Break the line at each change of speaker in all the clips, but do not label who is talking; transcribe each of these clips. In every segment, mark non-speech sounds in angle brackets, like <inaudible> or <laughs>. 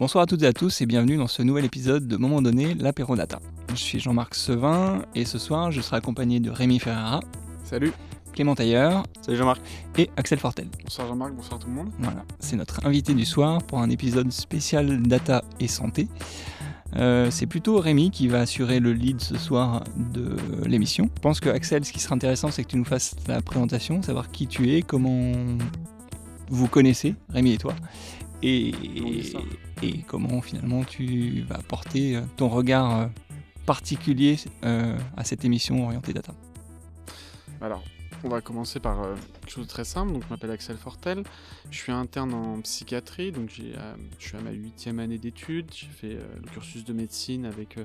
Bonsoir à toutes et à tous et bienvenue dans ce nouvel épisode de Moment donné, l'apéro data. Je suis Jean-Marc Sevin et ce soir je serai accompagné de Rémi Ferrara.
Salut.
Clément Tailleur.
Salut Jean-Marc.
Et Axel Fortel.
Bonsoir Jean-Marc, bonsoir tout le monde.
Voilà, c'est notre invité du soir pour un épisode spécial data et santé. Euh, c'est plutôt Rémi qui va assurer le lead ce soir de l'émission. Je pense que Axel, ce qui sera intéressant, c'est que tu nous fasses la présentation, savoir qui tu es, comment vous connaissez, Rémi et toi, et, et comment finalement tu vas apporter euh, ton regard euh, particulier euh, à cette émission orientée data?
Alors, on va commencer par quelque chose de très simple. Donc, je m'appelle Axel Fortel. Je suis interne en psychiatrie. Donc, je suis à ma huitième année d'études. J'ai fait le cursus de médecine avec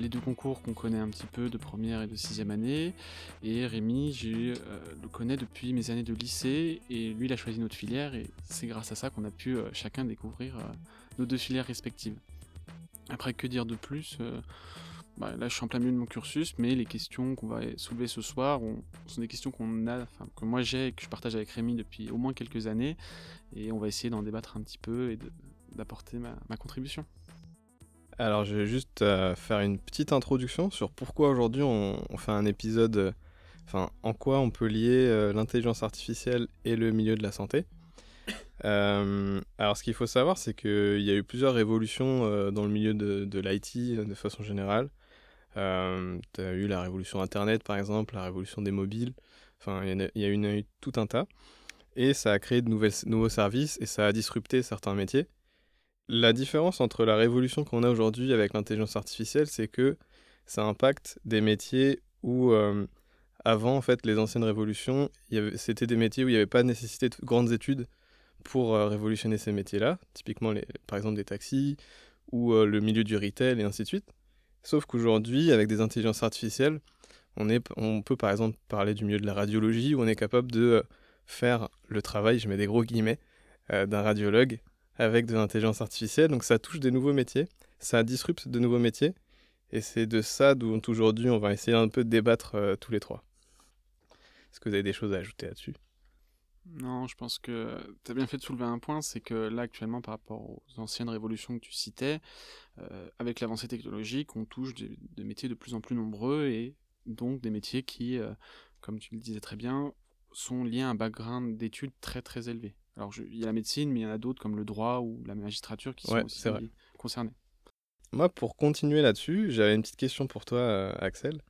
les deux concours qu'on connaît un petit peu de première et de sixième année. Et Rémi, je le connais depuis mes années de lycée. Et lui, il a choisi notre filière. Et c'est grâce à ça qu'on a pu chacun découvrir nos deux filières respectives. Après, que dire de plus euh, bah, Là, je suis en plein milieu de mon cursus, mais les questions qu'on va soulever ce soir sont des questions que moi j'ai et que je partage avec Rémi depuis au moins quelques années, et on va essayer d'en débattre un petit peu et d'apporter ma, contribution.
Alors, je vais juste euh, faire une petite introduction sur pourquoi aujourd'hui on, fait un épisode, euh, enfin, en quoi on peut lier l'intelligence artificielle et le milieu de la santé. Euh, alors, ce qu'il faut savoir, c'est qu'il y a eu plusieurs révolutions euh, dans le milieu de, l'IT euh, de façon générale. tu as eu la révolution Internet, par exemple, la révolution des mobiles. Enfin, il y, a, eu tout un tas. Et ça a créé de nouvelles, nouveaux services et ça a disrupté certains métiers. La différence entre la révolution qu'on a aujourd'hui avec l'intelligence artificielle, c'est que ça impacte des métiers où, avant, en fait, les anciennes révolutions, c'était des métiers où il n'y avait pas nécessité de grandes études pour euh, révolutionner ces métiers-là, typiquement par exemple des taxis ou euh, le milieu du retail et ainsi de suite. Sauf qu'aujourd'hui, avec des intelligences artificielles, on, on peut par exemple parler du milieu de la radiologie où on est capable de euh, faire le travail, je mets des gros guillemets, d'un radiologue avec de l'intelligence artificielle. Donc ça touche des nouveaux métiers, ça disrupte de nouveaux métiers. Et c'est de ça dont aujourd'hui on va essayer un peu de débattre tous les trois. Est-ce que vous avez des choses à ajouter là-dessus?
Non, je pense que tu as bien fait de soulever un point, c'est que là actuellement par rapport aux anciennes révolutions que tu citais, euh, avec l'avancée technologique, on touche des, métiers de plus en plus nombreux et donc des métiers qui, euh, comme tu le disais très bien, sont liés à un background d'études très très élevé. Alors il y a la médecine, mais il y en a d'autres comme le droit ou la magistrature qui sont aussi concernés.
Moi, pour continuer là-dessus, j'avais une petite question pour toi, euh, Axel.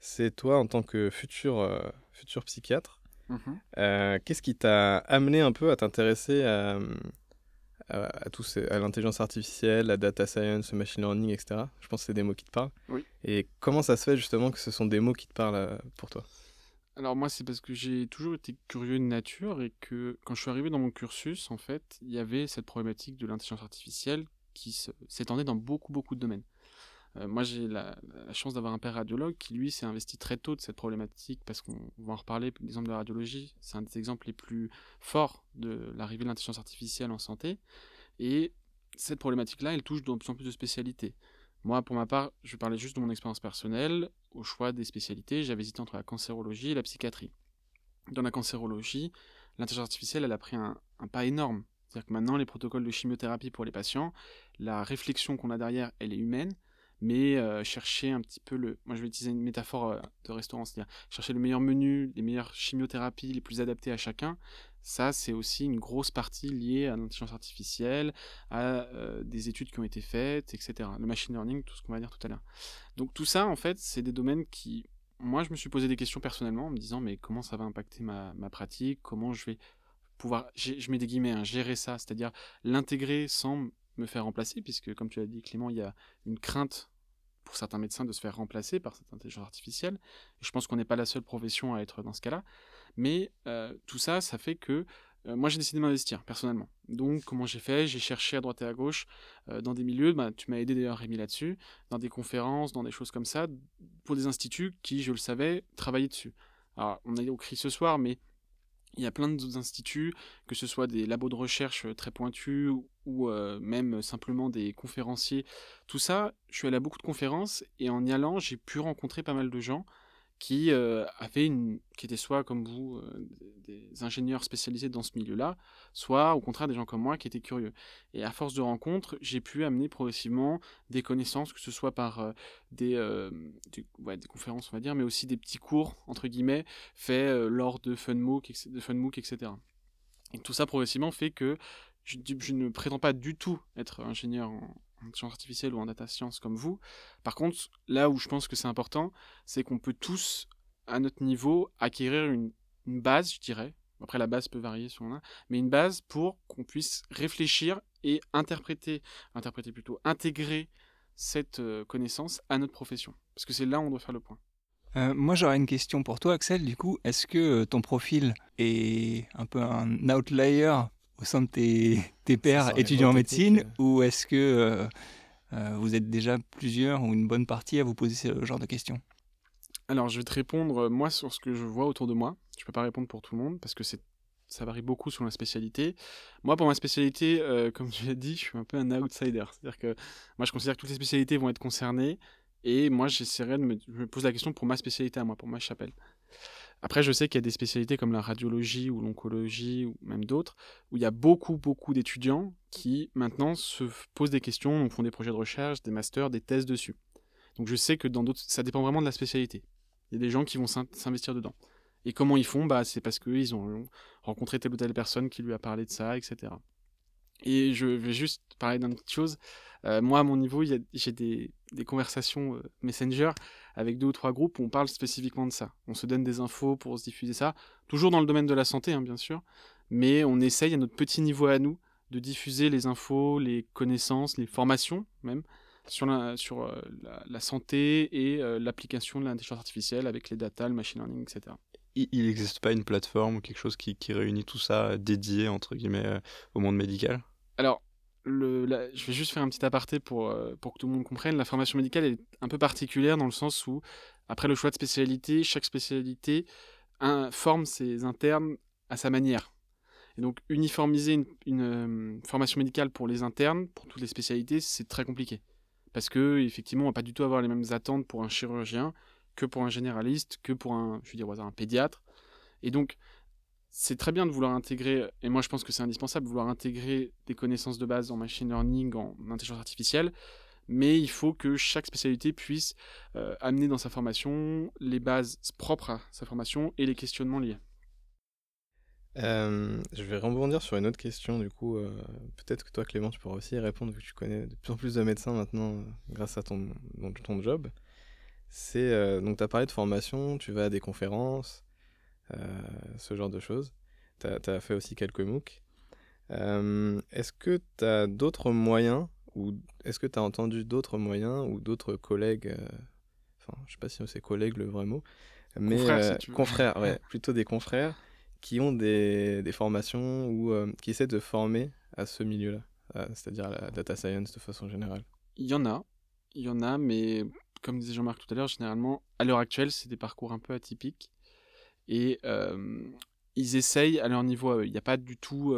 C'est toi, en tant que futur, futur psychiatre, Mhm. Euh, qu'est-ce qui t'a amené un peu à t'intéresser à, à, à l'intelligence artificielle, à data science, au machine learning, etc. Je pense que c'est des mots qui te parlent.
Oui.
Et comment ça se fait justement que ce sont des mots qui te parlent euh, pour toi?
Alors moi, c'est parce que j'ai toujours été curieux de nature et que quand je suis arrivé dans mon cursus, en fait, il y avait cette problématique de l'intelligence artificielle qui s'étendait dans beaucoup, beaucoup de domaines. Euh, moi, j'ai la, chance d'avoir un père radiologue qui, lui, s'est investi très tôt de cette problématique parce qu'on va en reparler. L'exemple de la radiologie, c'est un des exemples les plus forts de l'arrivée de l'intelligence artificielle en santé. Et cette problématique-là, elle touche de plus en plus de spécialités. Moi, pour ma part, je parlais juste de mon expérience personnelle. Au choix des spécialités, j'avais hésité entre la cancérologie et la psychiatrie. Dans la cancérologie, l'intelligence artificielle, elle a pris un, pas énorme. C'est-à-dire que maintenant, les protocoles de chimiothérapie pour les patients, la réflexion qu'on a derrière, elle est humaine mais euh, chercher un petit peu le. Moi, je vais utiliser une métaphore euh, de restaurant, c'est-à-dire chercher le meilleur menu, les meilleures chimiothérapies les plus adaptées à chacun. Ça, c'est aussi une grosse partie liée à l'intelligence artificielle, à euh, des études qui ont été faites, etc. Le machine learning, tout ce qu'on va dire tout à l'heure. Donc, tout ça, en fait, c'est des domaines qui. Moi, je me suis posé des questions personnellement en me disant, mais comment ça va impacter ma, ma pratique? Comment je vais pouvoir. Je mets des guillemets, hein, gérer ça, c'est-à-dire l'intégrer sans me faire remplacer, puisque, comme tu l'as dit, Clément, il y a une crainte pour certains médecins de se faire remplacer par cette intelligence artificielle. Je pense qu'on n'est pas la seule profession à être dans ce cas-là. Mais tout ça, ça fait que moi j'ai décidé de m'investir personnellement. Donc comment j'ai fait? J'ai cherché à droite et à gauche euh, dans des milieux, bah, tu m'as aidé d'ailleurs Rémi là-dessus, dans des conférences, dans des choses comme ça, pour des instituts qui, je le savais, travaillaient dessus. Alors on est au CRI ce soir, mais il y a plein d'autres instituts, que ce soit des labos de recherche très pointus ou euh, même simplement des conférenciers. Tout ça, je suis allé à beaucoup de conférences et en y allant, j'ai pu rencontrer pas mal de gens qui euh, avaient une, qui étaient soit comme vous euh, des ingénieurs spécialisés dans ce milieu-là, soit au contraire des gens comme moi qui étaient curieux. Et à force de rencontres, j'ai pu amener progressivement des connaissances, que ce soit par euh, des, des, des, conférences, on va dire, mais aussi des petits cours entre guillemets faits lors de FunMOOC, de etc. Et tout ça progressivement fait que je, je, ne prétends pas du tout être ingénieur en, intelligence artificielle ou en data science comme vous. Par contre, là où je pense que c'est important, c'est qu'on peut tous, à notre niveau, acquérir une, base, je dirais. Après, la base peut varier selon mais une base pour qu'on puisse réfléchir et interpréter, interpréter plutôt, intégrer cette euh, connaissance à notre profession. Parce que c'est là où on doit faire le point.
Euh, moi, j'aurais une question pour toi, Axel. Du coup, est-ce que euh, ton profil est un peu un outlier au sein de tes, tes pairs étudiants en médecine euh. ou est-ce que euh, euh, vous êtes déjà plusieurs ou une bonne partie à vous poser ce genre de questions?
Alors, je vais te répondre, moi, sur ce que je vois autour de moi. Je ne peux pas répondre pour tout le monde parce que c'est ça varie beaucoup selon la spécialité. Moi, pour ma spécialité, comme tu l'as dit, je suis un peu un outsider. C'est-à-dire que moi, je considère que toutes les spécialités vont être concernées. Et moi, j'essaierai de me, je me pose la question pour ma spécialité à moi, pour ma chapelle. Après, je sais qu'il y a des spécialités comme la radiologie ou l'oncologie ou même d'autres, où il y a beaucoup, beaucoup d'étudiants qui maintenant se posent des questions, donc font des projets de recherche, des masters, des thèses dessus. Donc je sais que dans d'autres, ça dépend vraiment de la spécialité. Il y a des gens qui vont s'investir dedans. Et comment ils font? Bah, C'est parce qu'ils ont rencontré telle ou telle personne qui lui a parlé de ça, etc. Et je vais juste parler d'une petite chose. Euh, moi, à mon niveau, j'ai des, conversations euh, Messenger avec deux ou trois groupes où on parle spécifiquement de ça. On se donne des infos pour se diffuser ça, toujours dans le domaine de la santé, hein, bien sûr, mais on essaye à notre petit niveau à nous de diffuser les infos, les connaissances, les formations même sur la, sur, euh, la, santé et l'application de l'intelligence artificielle avec les data, le machine learning, etc.
Il n'existe pas une plateforme ou quelque chose qui, réunit tout ça dédié entre guillemets au monde médical?
Alors, je vais juste faire un petit aparté pour, euh, pour que tout le monde comprenne. La formation médicale est un peu particulière dans le sens où, après le choix de spécialité, chaque spécialité forme ses internes à sa manière. Et donc, uniformiser une, euh, formation médicale pour les internes, pour toutes les spécialités, c'est très compliqué. Parce que, effectivement, on va pas du tout avoir les mêmes attentes pour un chirurgien que pour un généraliste, que pour un, je veux dire, un pédiatre. Et donc, c'est très bien de vouloir intégrer, et moi je pense que c'est indispensable, vouloir intégrer des connaissances de base en machine learning, en intelligence artificielle, mais il faut que chaque spécialité puisse euh, amener dans sa formation les bases propres à sa formation et les questionnements liés.
Euh, je vais rebondir sur une autre question, du coup, euh, peut-être que toi Clément, tu pourras aussi répondre, vu que tu connais de plus en plus de médecins maintenant grâce à ton, ton job. C'est, donc tu as parlé de formation, tu vas à des conférences, euh, ce genre de choses. Tu as, fait aussi quelques MOOC. Euh, est-ce que tu as d'autres moyens ou est-ce que tu as entendu d'autres moyens ou d'autres collègues, euh, enfin, je sais pas si c'est collègue le vrai mot, mais confrères, ouais, <laughs> plutôt des confrères qui ont des, des formations ou qui essaient de former à ce milieu-là, c'est-à-dire la data science de façon générale?
Il y en a, il y en a, mais comme disait Jean-Marc tout à l'heure, généralement, à l'heure actuelle, c'est des parcours un peu atypiques. Et ils essayent à leur niveau, il n'y a pas du tout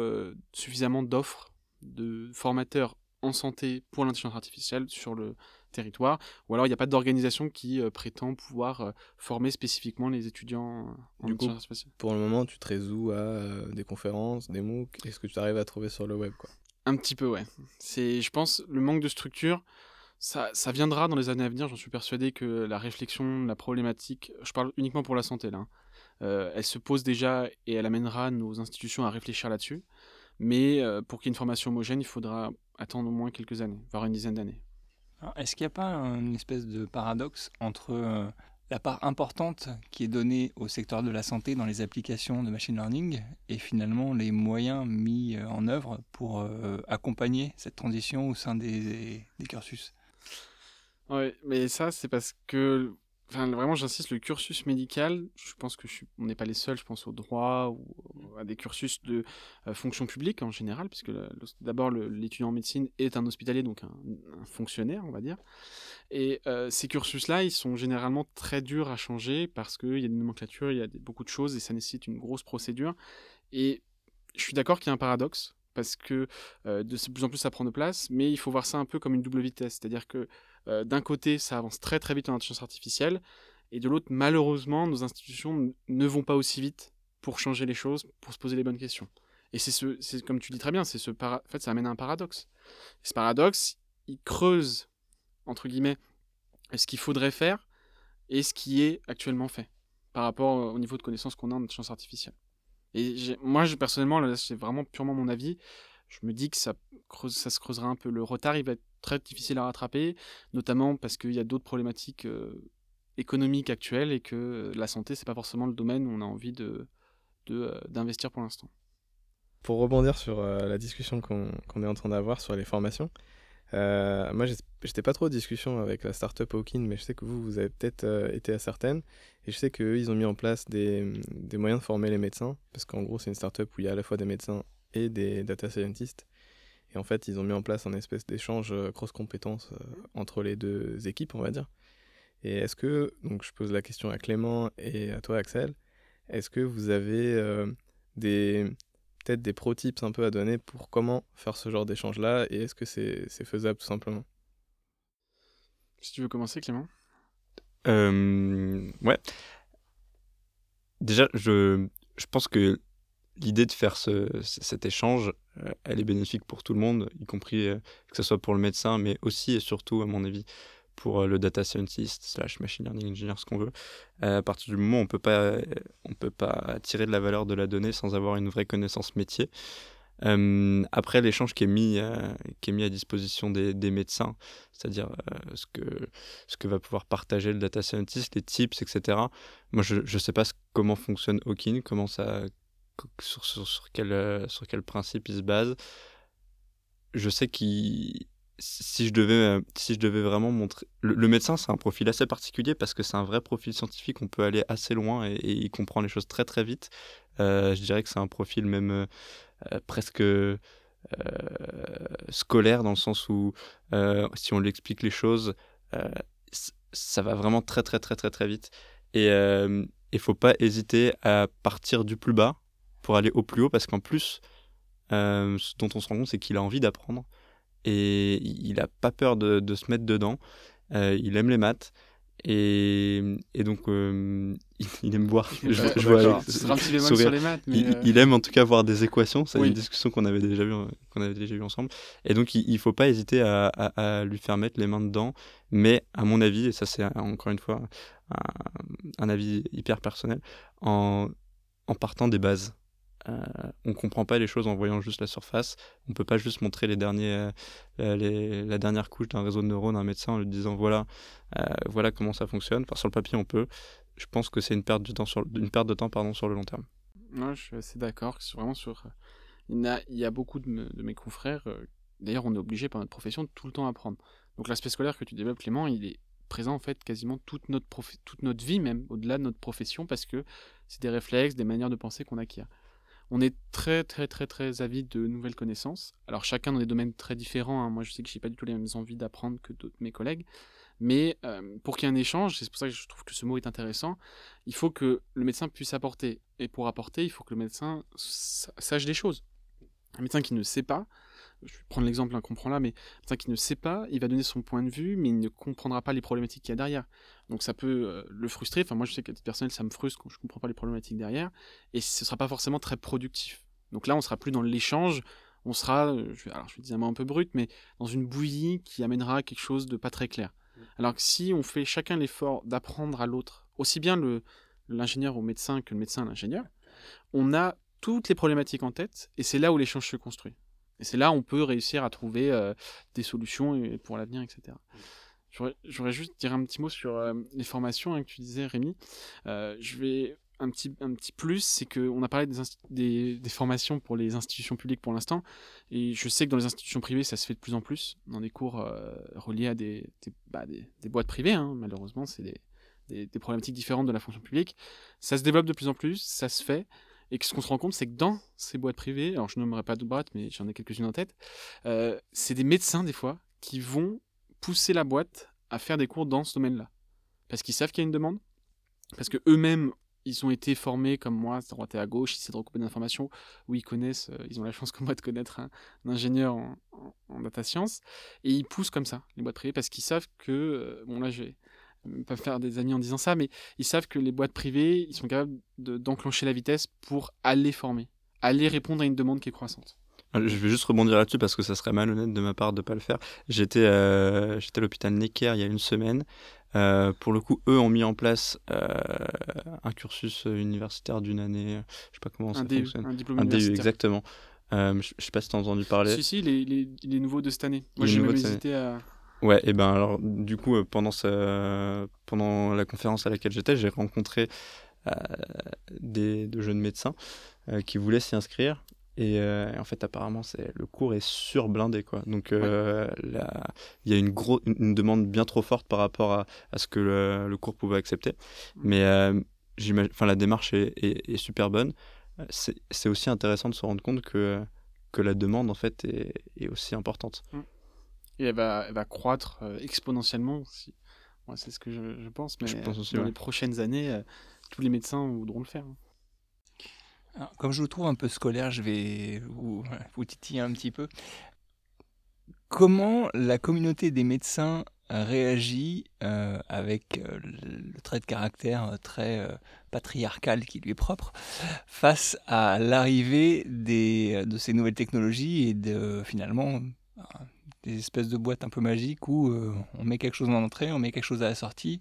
suffisamment d'offres de formateurs en santé pour l'intelligence artificielle sur le territoire, ou alors il n'y a pas d'organisation qui prétend pouvoir former spécifiquement les étudiants en intelligence artificielle.
Pour le moment, tu te résous à des conférences, des MOOC, est-ce que tu arrives à trouver sur le web quoi?
Un petit peu, ouais. C'est, je pense, le manque de structure. Ça, viendra dans les années à venir, j'en suis persuadé que la réflexion, la problématique, je parle uniquement pour la santé là, hein, euh, elle se pose déjà et elle amènera nos institutions à réfléchir là-dessus. Mais euh, pour qu'il y ait une formation homogène, il faudra attendre au moins quelques années, voire une dizaine d'années.
Est-ce qu'il n'y a pas une espèce de paradoxe entre euh, la part importante qui est donnée au secteur de la santé dans les applications de machine learning et finalement les moyens mis en œuvre pour accompagner cette transition au sein des cursus?
Oui, mais ça c'est parce que Enfin, vraiment, j'insiste, le cursus médical, je pense que n'est pas les seuls, je pense au droit ou à des cursus de euh, fonction publique en général, puisque d'abord l'étudiant en médecine est un hospitalier, donc un, fonctionnaire, on va dire. Et euh, ces cursus-là, ils sont généralement très durs à changer parce qu'il y a des nomenclatures, il y a beaucoup de choses et ça nécessite une grosse procédure. Et je suis d'accord qu'il y a un paradoxe parce que euh, de plus en plus ça prend de place, mais il faut voir ça un peu comme une double vitesse, c'est-à-dire que euh, d'un côté, ça avance très très vite en intelligence artificielle, Et de l'autre, malheureusement, nos institutions ne vont pas aussi vite pour changer les choses, pour se poser les bonnes questions. Et c'est ce, c'est comme tu dis très bien, c'est ce fait, ça amène à un paradoxe. ce paradoxe, il creuse entre guillemets ce qu'il faudrait faire et ce qui est actuellement fait par rapport au niveau de connaissances qu'on a en intelligence artificielle. Et moi, je, personnellement, là, c'est vraiment purement mon avis. Je me dis que ça, ça se creusera un peu. Le retard, il va être très difficile à rattraper, notamment parce qu'il y a d'autres problématiques euh, économiques actuelles et que la santé, c'est pas forcément le domaine où on a envie de, euh, d'investir pour l'instant.
Pour rebondir sur euh, la discussion qu'on, est en train d'avoir sur les formations, euh, moi, j'étais pas trop en discussion avec la startup Hawking, mais je sais que vous, vous avez peut-être euh, été à certaines. Et je sais qu'eux, ils ont mis en place des, des, moyens de former les médecins, parce qu'en gros, c'est une startup où il y a à la fois des médecins et des data scientists. Et en fait, ils ont mis en place un espèce d'échange euh, cross-compétences entre les deux équipes, on va dire. Et est-ce que, donc je pose la question à Clément et à toi, Axel, est-ce que vous avez des, peut-être des pro tips un peu à donner pour comment faire ce genre d'échange-là et est-ce que c'est faisable tout simplement?
Si tu veux commencer, Clément
euh, Ouais. Déjà, je, je pense que l'idée de faire ce, cet échange, euh, elle est bénéfique pour tout le monde, y compris euh, que ce soit pour le médecin, mais aussi et surtout, à mon avis, pour euh, le data scientist slash machine learning engineer, ce qu'on veut. À partir du moment où on peut pas, on peut pas tirer de la valeur de la donnée sans avoir une vraie connaissance métier. Après, l'échange qui, est mis, qui est mis à disposition des, des médecins, c'est-à-dire ce, que, ce que va pouvoir partager le data scientist, les tips, etc. Moi, je ne sais pas comment fonctionne Hawking, comment ça, sur, sur, sur, quel, sur quel principe il se base. Je sais qu'il si je devais euh, si je devais vraiment montrer le, médecin c'est un profil assez particulier parce que c'est un vrai profil scientifique. On peut aller assez loin et, il comprend les choses très très vite. Euh, je dirais que c'est un profil même euh, presque scolaire dans le sens où si on lui explique les choses ça va vraiment très très très très très vite. Et il faut pas hésiter à partir du plus bas pour aller au plus haut parce qu'en plus ce dont on se rend compte c'est qu'il a envie d'apprendre et il n'a pas peur de, de, se mettre dedans. Euh, il aime les maths. Et, et donc, euh, <laughs> il, aime voir.
Je, je vois, sur les maths. Mais
il,
euh,
il, aime en tout cas voir des équations. C'est une discussion qu'on avait déjà vu, qu'on avait déjà eu ensemble. Et donc, il ne faut pas hésiter à, à, à, lui faire mettre les mains dedans. Mais à mon avis, et ça c'est encore une fois un, un avis hyper personnel, en, en partant des bases. Euh, on comprend pas les choses en voyant juste la surface. On peut pas juste montrer les derniers, euh, les, la dernière couche d'un réseau de neurones à un médecin en lui disant voilà, euh, voilà comment ça fonctionne. Sur le papier, on peut. Je pense que c'est une perte de temps sur, une perte de temps pardon sur le long terme.
Je suis assez d'accord. Il y a, beaucoup de, de mes confrères. D'ailleurs, on est obligé par notre profession de tout le temps apprendre. Donc l'aspect scolaire que tu développes, Clément, il est présent en fait quasiment toute notre, toute notre vie même, au-delà de notre profession, parce que c'est des réflexes, des manières de penser qu'on acquiert. On est très très très très avide de nouvelles connaissances. Alors chacun dans des domaines très différents. Hein. Moi je sais que j'ai pas du tout les mêmes envies d'apprendre que d'autres mes collègues. Mais euh, pour qu'il y ait un échange, c'est pour ça que je trouve que ce mot est intéressant, il faut que le médecin puisse apporter. Et pour apporter, il faut que le médecin sache des choses. Un médecin qui ne sait pas, je vais prendre l'exemple qu'on prend là, mais un qui ne sait pas, il va donner son point de vue, mais il ne comprendra pas les problématiques qu'il y a derrière. Donc ça peut euh, le frustrer. Enfin, moi, je sais qu'à titre personnel, ça me frustre quand je ne comprends pas les problématiques derrière, et ce ne sera pas forcément très productif. Donc là, on sera plus dans l'échange, on sera, euh, je vais, alors je vais dire un mot un peu brut, mais dans une bouillie qui amènera quelque chose de pas très clair. Mmh. Alors que si on fait chacun l'effort d'apprendre à l'autre, aussi bien le l'ingénieur au médecin que le médecin à l'ingénieur, on a toutes les problématiques en tête, et c'est là où l'échange se construit. Et c'est là où on peut réussir à trouver euh, des solutions pour l'avenir, etc. J'aurais juste dire un petit mot sur euh, les formations hein, que tu disais, Rémi. Euh, je vais un petit, un petit plus, c'est qu'on a parlé des, des, formations pour les institutions publiques pour l'instant, et je sais que dans les institutions privées, ça se fait de plus en plus, dans des cours reliés à des, bah, des, des, boîtes privées, hein. malheureusement, c'est des, problématiques différentes de la fonction publique. Ça se développe de plus en plus, ça se fait, et ce qu'on se rend compte, c'est que dans ces boîtes privées, alors je nommerai pas de boîtes, mais j'en ai quelques-unes en tête, euh, c'est des médecins des fois qui vont pousser la boîte à faire des cours dans ce domaine-là. Parce qu'ils savent qu'il y a une demande, parce que eux-mêmes, ils ont été formés comme moi, à droite et à gauche, ils essaient de recouper des informations, où ils connaissent, euh, ils ont la chance comme moi de connaître un, ingénieur en, data science, et ils poussent comme ça les boîtes privées parce qu'ils savent que, euh, bon là je vais peuvent faire des amis en disant ça, mais ils savent que les boîtes privées, ils sont capables d'enclencher la vitesse pour aller former, aller répondre à une demande qui est croissante.
Je vais juste rebondir là-dessus parce que ça serait malhonnête de ma part de ne pas le faire. J'étais euh, à l'hôpital Necker il y a une semaine. Euh, pour le coup, eux ont mis en place euh, un cursus universitaire d'une année. Je ne sais pas comment ça fonctionne.
Un diplôme
un
universitaire.
exactement. je ne sais pas si tu as entendu parler.
Si, si, les, les, les nouveaux de cette année. Moi, j'ai même hésité à.
Ouais, et ben alors, du coup, pendant, ce, pendant la conférence à laquelle j'étais, j'ai rencontré des, de jeunes médecins qui voulaient s'y inscrire et, en fait, apparemment, c'est le cours est surblindé, quoi. Donc, euh, il y a une, gros, une, demande bien trop forte par rapport à, à ce que le, cours pouvait accepter. Mmh. Mais euh, enfin, la démarche est, est, super bonne. C'est aussi intéressant de se rendre compte que, que la demande, en fait, est, est aussi importante.
Mmh. Et elle va, elle va croître exponentiellement aussi. c'est ce que je, pense. Mais je pense aussi, dans les prochaines années, tous les médecins voudront le faire. Hein
comme je vous trouve un peu scolaire, je vais vous, <laughs> vous titiller un petit peu. Comment la communauté des médecins réagit euh, avec euh, le trait de caractère très euh, patriarcal qui lui est propre face à l'arrivée de ces nouvelles technologies et de finalement des espèces de boîtes un peu magiques où euh, on met quelque chose dans l'entrée, on met quelque chose à la sortie,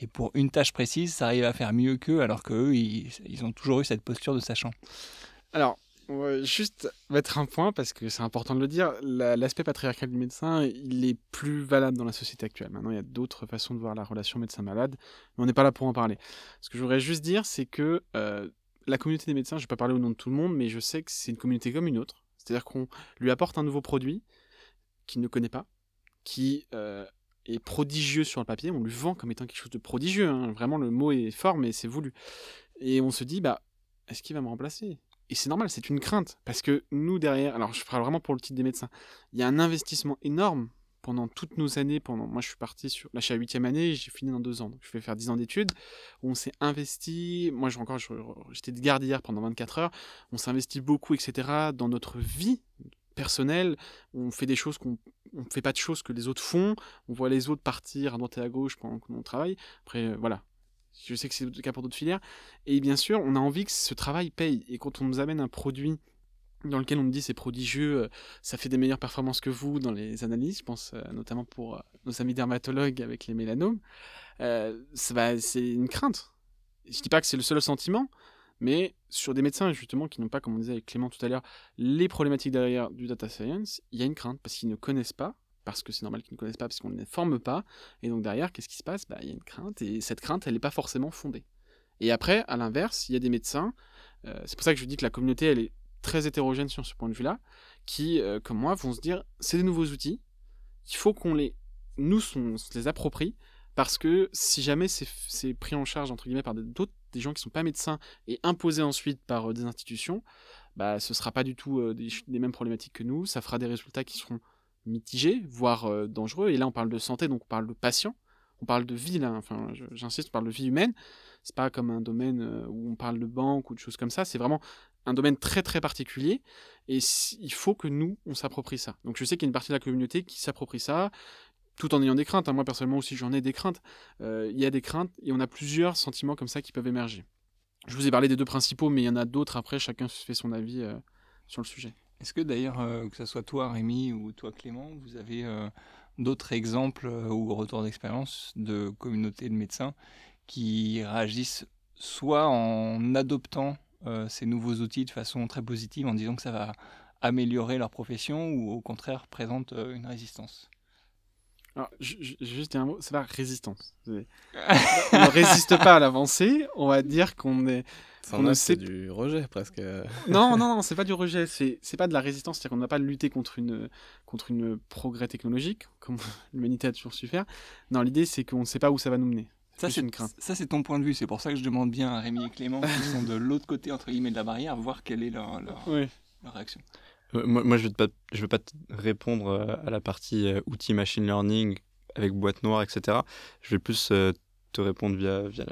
et pour une tâche précise, ça arrive à faire mieux qu'eux, alors qu'eux, ils, ont toujours eu cette posture de sachant.
Alors, juste mettre un point, parce que c'est important de le dire, l'aspect patriarcal du médecin, il est plus valable dans la société actuelle. Maintenant, il y a d'autres façons de voir la relation médecin-malade, mais on n'est pas là pour en parler. Ce que je voudrais juste dire, c'est que euh, la communauté des médecins, je ne vais pas parler au nom de tout le monde, mais je sais que c'est une communauté comme une autre. C'est-à-dire qu'on lui apporte un nouveau produit, qu'il ne connaît pas, qui euh, est prodigieux sur le papier. On lui vend comme étant quelque chose de prodigieux. Hein. Vraiment, le mot est fort, mais c'est voulu. Et on se dit, bah, est-ce qu'il va me remplacer? Et c'est normal, c'est une crainte. Parce que nous, derrière, alors je parle vraiment pour le titre des médecins, il y a un investissement énorme pendant toutes nos années. Pendant, moi, je suis parti sur. Là, je suis à 8 année, j'ai fini dans deux ans. Je vais faire 10 ans d'études. On s'est investi. Moi, encore, j'étais de garde hier pendant 24 heures. On s'est investi beaucoup, etc., dans notre vie personnel, on fait des choses qu'on on fait pas de choses que les autres font, on voit les autres partir à droite et à gauche pendant qu'on travaille. Après, euh, voilà. Je sais que c'est le cas pour d'autres filières. Et bien sûr, on a envie que ce travail paye. Et quand on nous amène un produit dans lequel on nous dit c'est prodigieux, euh, ça fait des meilleures performances que vous dans les analyses, je pense euh, notamment pour nos amis dermatologues avec les mélanomes, c'est une crainte. Je dis pas que c'est le seul sentiment, mais sur des médecins, justement, qui n'ont pas, comme on disait avec Clément tout à l'heure, les problématiques derrière du data science, il y a une crainte parce qu'ils ne connaissent pas, parce que c'est normal qu'ils ne connaissent pas, parce qu'on ne les forme pas. Et donc derrière, qu'est-ce qui se passe? Bah, Il y a une crainte, et cette crainte, elle n'est pas forcément fondée. Et après, à l'inverse, il y a des médecins, euh, c'est pour ça que je dis que la communauté, elle est très hétérogène sur ce point de vue-là, qui, euh, comme moi, vont se dire, c'est des nouveaux outils, il faut qu'on les, nous, on les approprie, parce que si jamais c'est pris en charge, entre guillemets, par d'autres des gens qui ne sont pas médecins et imposés ensuite par euh, des institutions, bah, ce sera pas du tout euh, des, mêmes problématiques que nous. Ça fera des résultats qui seront mitigés, voire euh, dangereux. Et là, on parle de santé, donc on parle de patients. On parle de vie, là. Enfin, j'insiste, on parle de vie humaine. C'est pas comme un domaine où on parle de banque ou de choses comme ça. C'est vraiment un domaine très très particulier et il faut que nous on s'approprie ça. Donc je sais qu'il y a une partie de la communauté qui s'approprie ça, tout en ayant des craintes. Hein. Moi, personnellement aussi, j'en ai des craintes. Euh, il y a des craintes et on a plusieurs sentiments comme ça qui peuvent émerger. Je vous ai parlé des deux principaux, mais il y en a d'autres après. Chacun fait son avis euh, sur le sujet.
Est-ce que d'ailleurs, euh, que ce soit toi, Rémi, ou toi, Clément, vous avez d'autres exemples ou retours d'expérience de communautés de médecins qui réagissent soit en adoptant ces nouveaux outils de façon très positive, en disant que ça va améliorer leur profession, ou au contraire présentent une résistance?
Alors, juste un mot, c'est la résistance. <laughs> on ne résiste pas à l'avancée, on va dire qu'on est.
c'est du rejet presque. <laughs>
non, non, non, c'est pas du rejet, c'est, c'est pas de la résistance, c'est-à-dire qu'on n'a pas lutter contre une, contre une progrès technologique, comme <laughs> l'humanité a toujours su faire. Non, l'idée c'est qu'on ne sait pas où ça va nous mener.
Ça c'est, une crainte. ça, c'est ton point de vue. C'est pour ça que je demande bien à Rémi et Clément, qui sont de l'autre côté entre guillemets de la barrière, voir quelle est leur, leur, leur réaction.
Euh, moi, je ne veux, pas te répondre euh, à la partie euh, outils machine learning avec boîte noire, etc. Je vais plus te répondre via, via,